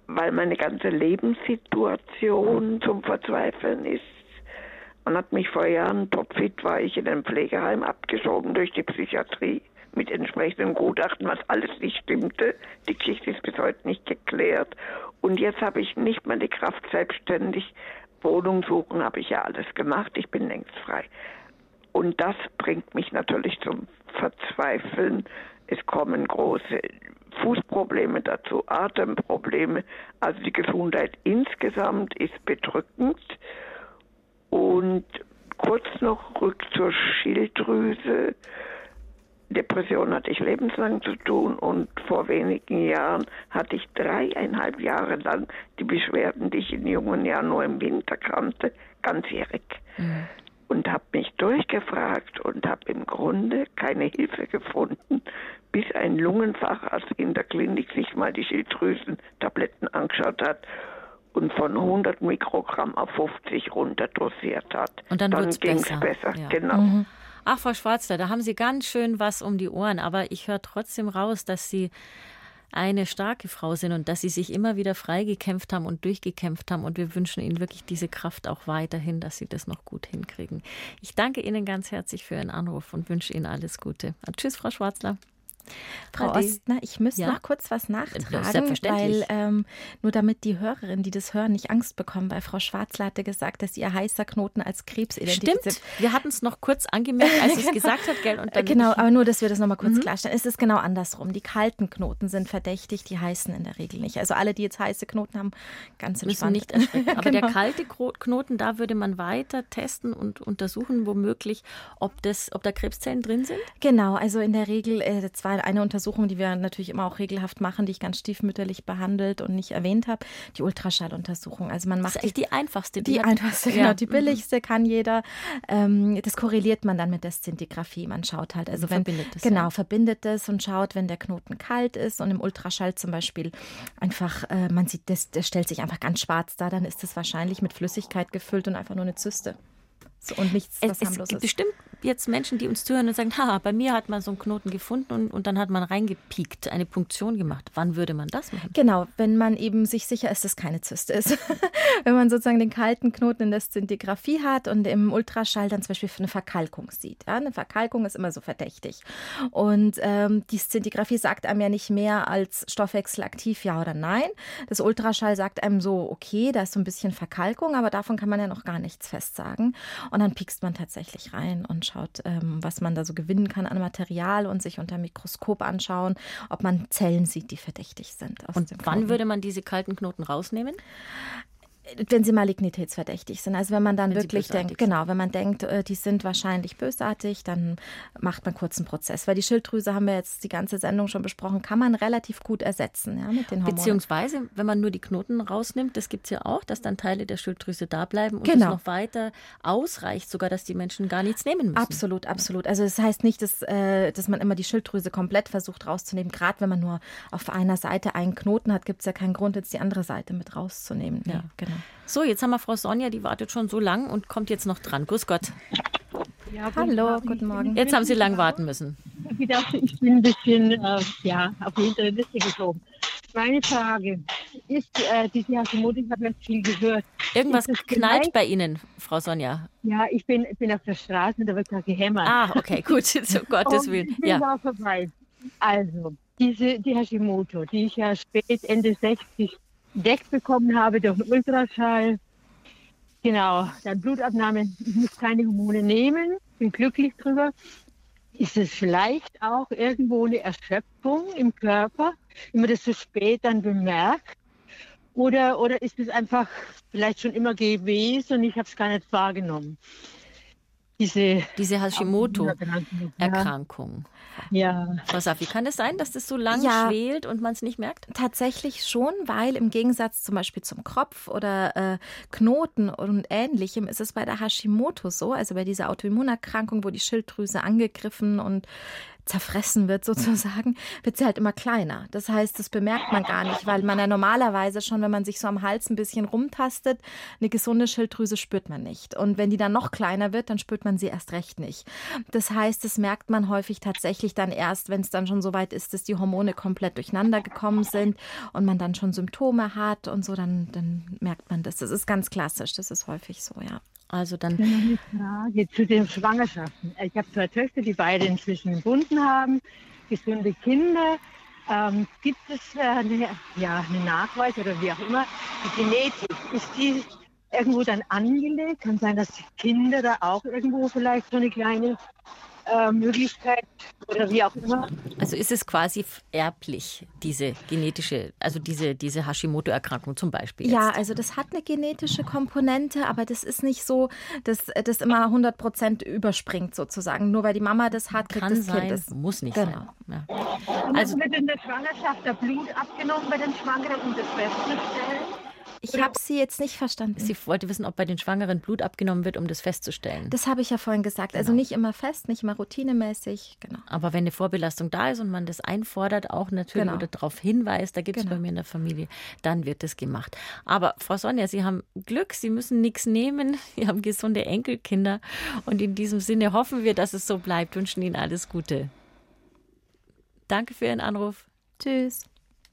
weil meine ganze Lebenssituation zum Verzweifeln ist. Man hat mich vor Jahren, topfit war ich in ein Pflegeheim abgeschoben durch die Psychiatrie mit entsprechendem Gutachten, was alles nicht stimmte. Die Geschichte ist bis heute nicht geklärt. Und jetzt habe ich nicht mehr die Kraft, selbstständig Wohnung suchen, habe ich ja alles gemacht. Ich bin längst frei. Und das bringt mich natürlich zum Verzweifeln. Es kommen große Fußprobleme dazu, Atemprobleme. Also die Gesundheit insgesamt ist bedrückend. Und kurz noch rück zur Schilddrüse. Depression hatte ich lebenslang zu tun und vor wenigen Jahren hatte ich dreieinhalb Jahre lang die Beschwerden, die ich in jungen Jahren nur im Winter kannte, ganzjährig. Mhm. Und habe mich durchgefragt und habe im Grunde keine Hilfe gefunden, bis ein Lungenfacharzt in der Klinik sich mal die Schilddrüsentabletten angeschaut hat und von 100 Mikrogramm auf 50 runter dosiert hat. Und dann, dann ging es besser. besser. Ja. Genau. Mhm. Ach, Frau Schwarzler, da haben Sie ganz schön was um die Ohren, aber ich höre trotzdem raus, dass Sie eine starke Frau sind und dass Sie sich immer wieder freigekämpft haben und durchgekämpft haben. Und wir wünschen Ihnen wirklich diese Kraft auch weiterhin, dass Sie das noch gut hinkriegen. Ich danke Ihnen ganz herzlich für Ihren Anruf und wünsche Ihnen alles Gute. Tschüss, Frau Schwarzler. Frau Ostner, ich müsste ja? noch kurz was nachtragen, weil ähm, nur damit die Hörerinnen, die das hören, nicht Angst bekommen, weil Frau Schwarzler hatte gesagt, dass ihr heißer Knoten als Krebs identifiziert. Stimmt, wir hatten es noch kurz angemerkt, als sie es gesagt hat, gell? Und dann genau, aber nur, dass wir das nochmal kurz mhm. klarstellen. Es ist genau andersrum. Die kalten Knoten sind verdächtig, die heißen in der Regel nicht. Also alle, die jetzt heiße Knoten haben, ganz entspannt. Müssen nicht erschrecken. Aber genau. der kalte Knoten, da würde man weiter testen und untersuchen, womöglich, ob, das, ob da Krebszellen drin sind? Genau, also in der Regel, äh, das war eine Untersuchung, die wir natürlich immer auch regelhaft machen, die ich ganz stiefmütterlich behandelt und nicht erwähnt habe, die Ultraschalluntersuchung. Also man macht das ist die, die einfachste, die, die einfachste, genau, die mhm. billigste kann jeder. Ähm, das korreliert man dann mit der Szintigraphie. Man schaut halt, also wenn verbindet das, genau ja. verbindet es und schaut, wenn der Knoten kalt ist und im Ultraschall zum Beispiel einfach, äh, man sieht, das, das stellt sich einfach ganz schwarz dar, dann ist es wahrscheinlich mit Flüssigkeit gefüllt und einfach nur eine Zyste. So, und nichts, was es, es gibt bestimmt jetzt Menschen, die uns zuhören und sagen, haha, bei mir hat man so einen Knoten gefunden und, und dann hat man reingepiekt, eine Punktion gemacht. Wann würde man das machen? Genau, wenn man eben sich sicher ist, dass keine Zyste ist. wenn man sozusagen den kalten Knoten in der Szintigraphie hat und im Ultraschall dann zum Beispiel eine Verkalkung sieht. Ja, eine Verkalkung ist immer so verdächtig. Und ähm, die Szintigraphie sagt einem ja nicht mehr als stoffwechselaktiv, ja oder nein. Das Ultraschall sagt einem so, okay, da ist so ein bisschen Verkalkung, aber davon kann man ja noch gar nichts festsagen. Und dann piekst man tatsächlich rein und schaut, ähm, was man da so gewinnen kann an Material und sich unter Mikroskop anschauen, ob man Zellen sieht, die verdächtig sind. und wann würde man diese kalten Knoten rausnehmen? Wenn sie malignitätsverdächtig sind. Also wenn man dann wenn wirklich denkt, genau, wenn man denkt, äh, die sind wahrscheinlich bösartig, dann macht man kurz einen Prozess. Weil die Schilddrüse haben wir jetzt die ganze Sendung schon besprochen, kann man relativ gut ersetzen ja, mit den Hormonen. Beziehungsweise, wenn man nur die Knoten rausnimmt, das gibt es ja auch, dass dann Teile der Schilddrüse da bleiben und genau. es noch weiter ausreicht, sogar, dass die Menschen gar nichts nehmen müssen. Absolut, absolut. Also das heißt nicht, dass, äh, dass man immer die Schilddrüse komplett versucht rauszunehmen. Gerade wenn man nur auf einer Seite einen Knoten hat, gibt es ja keinen Grund, jetzt die andere Seite mit rauszunehmen. Ja, genau. So, jetzt haben wir Frau Sonja, die wartet schon so lang und kommt jetzt noch dran. Grüß Gott. Ja, Hallo, guten Morgen. Jetzt haben Sie lang warten müssen. Ich dachte, ich bin ein bisschen äh, ja, auf die hintere Liste geschoben. Meine Frage ist, äh, diese Hashimoto, ich habe jetzt viel gehört. Irgendwas knallt bei Ihnen, Frau Sonja. Ja, ich bin, bin auf der Straße und da wird da gehämmert. Ah, okay, gut, zu Gottes Willen. Ich bin ja. da vorbei. Also, diese, die Hashimoto, die ich ja spät Ende 60 entdeckt bekommen habe durch einen Ultraschall. Genau, dann Blutabnahme. Ich muss keine Hormone nehmen, bin glücklich drüber. Ist es vielleicht auch irgendwo eine Erschöpfung im Körper, wenn man das so spät dann bemerkt? Oder, oder ist es einfach vielleicht schon immer gewesen und ich habe es gar nicht wahrgenommen? Diese, diese Hashimoto-Erkrankung. Ja. Frau Safi, kann es sein, dass das so lang ja, schwelt und man es nicht merkt? Tatsächlich schon, weil im Gegensatz zum Beispiel zum Kropf oder äh, Knoten und ähnlichem ist es bei der Hashimoto so, also bei dieser Autoimmunerkrankung, wo die Schilddrüse angegriffen und zerfressen wird sozusagen, wird sie halt immer kleiner. Das heißt, das bemerkt man gar nicht, weil man ja normalerweise schon, wenn man sich so am Hals ein bisschen rumtastet, eine gesunde Schilddrüse spürt man nicht. Und wenn die dann noch kleiner wird, dann spürt man sie erst recht nicht. Das heißt, das merkt man häufig tatsächlich dann erst, wenn es dann schon so weit ist, dass die Hormone komplett durcheinander gekommen sind und man dann schon Symptome hat und so, dann, dann merkt man das. Das ist ganz klassisch, das ist häufig so, ja. Also dann. Eine Frage zu den Schwangerschaften. Ich habe zwei Töchter, die beide inzwischen gebunden haben, gesunde Kinder. Ähm, gibt es äh, eine, ja, einen Nachweis oder wie auch immer, die Genetik, ist die irgendwo dann angelegt? Kann sein, dass die Kinder da auch irgendwo vielleicht so eine kleine äh, Möglichkeit oder wie auch immer. Also ist es quasi erblich, diese genetische, also diese, diese Hashimoto-Erkrankung zum Beispiel? Jetzt? Ja, also das hat eine genetische Komponente, aber das ist nicht so, dass das immer 100 Prozent überspringt sozusagen. Nur weil die Mama das hat, kriegt Kann das sein, Kind es. Muss nicht genau. sein. Ja. Also wird in der Schwangerschaft der Blut abgenommen bei den Schwangeren, um das festzustellen? Ich habe Sie jetzt nicht verstanden. Sie wollte wissen, ob bei den Schwangeren Blut abgenommen wird, um das festzustellen. Das habe ich ja vorhin gesagt. Also genau. Also nicht immer fest, nicht immer routinemäßig. Genau. Aber wenn eine Vorbelastung da ist und man das einfordert, auch natürlich genau. oder darauf hinweist, da gibt es genau. bei mir in der Familie, dann wird das gemacht. Aber Frau Sonja, Sie haben Glück, Sie müssen nichts nehmen. Sie haben gesunde Enkelkinder. Und in diesem Sinne hoffen wir, dass es so bleibt. Wünschen Ihnen alles Gute. Danke für Ihren Anruf. Tschüss.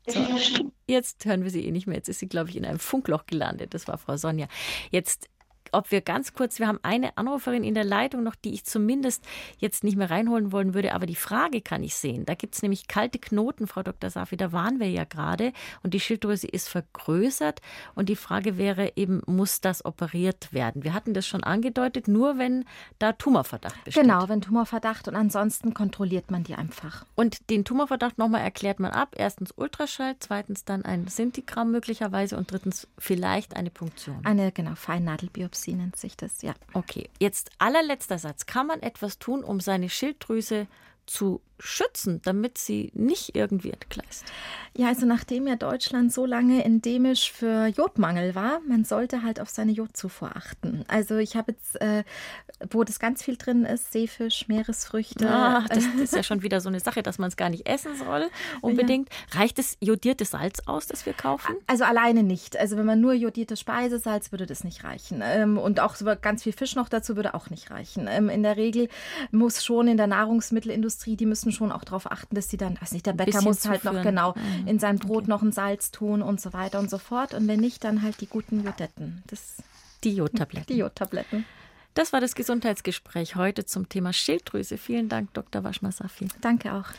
So, jetzt hören wir sie eh nicht mehr. Jetzt ist sie, glaube ich, in einem Funkloch gelandet. Das war Frau Sonja. Jetzt ob wir ganz kurz, wir haben eine Anruferin in der Leitung noch, die ich zumindest jetzt nicht mehr reinholen wollen würde, aber die Frage kann ich sehen. Da gibt es nämlich kalte Knoten, Frau Dr. Safi, da waren wir ja gerade und die Schilddrüse ist vergrößert und die Frage wäre eben, muss das operiert werden? Wir hatten das schon angedeutet, nur wenn da Tumorverdacht besteht. Genau, wenn Tumorverdacht und ansonsten kontrolliert man die einfach. Und den Tumorverdacht nochmal erklärt man ab. Erstens Ultraschall, zweitens dann ein Sintigramm möglicherweise und drittens vielleicht eine Punktion. Eine, genau, Feinnadelbiopsie. Biopsie nennt sich das, ja. Okay, jetzt allerletzter Satz. Kann man etwas tun, um seine Schilddrüse zu schützen, damit sie nicht irgendwie entgleist? Ja, also nachdem ja Deutschland so lange endemisch für Jodmangel war, man sollte halt auf seine Jodzufuhr achten. Also ich habe jetzt, äh, wo das ganz viel drin ist, Seefisch, Meeresfrüchte. Ah, das ist ja schon wieder so eine Sache, dass man es gar nicht essen soll unbedingt. Ja. Reicht das jodierte Salz aus, das wir kaufen? Also alleine nicht. Also wenn man nur jodiertes Speisesalz, würde das nicht reichen. Ähm, und auch ganz viel Fisch noch dazu würde auch nicht reichen. Ähm, in der Regel muss schon in der Nahrungsmittelindustrie, die müssen schon auch darauf achten, dass sie dann, weiß nicht, der Bäcker muss halt noch genau mhm. in sein Brot okay. noch ein Salz tun und so weiter und so fort. Und wenn nicht, dann halt die guten Jodetten. Das, die Jodtabletten. Die Jodtabletten. Das war das Gesundheitsgespräch heute zum Thema Schilddrüse. Vielen Dank, Dr. Waschmasafi. Danke auch.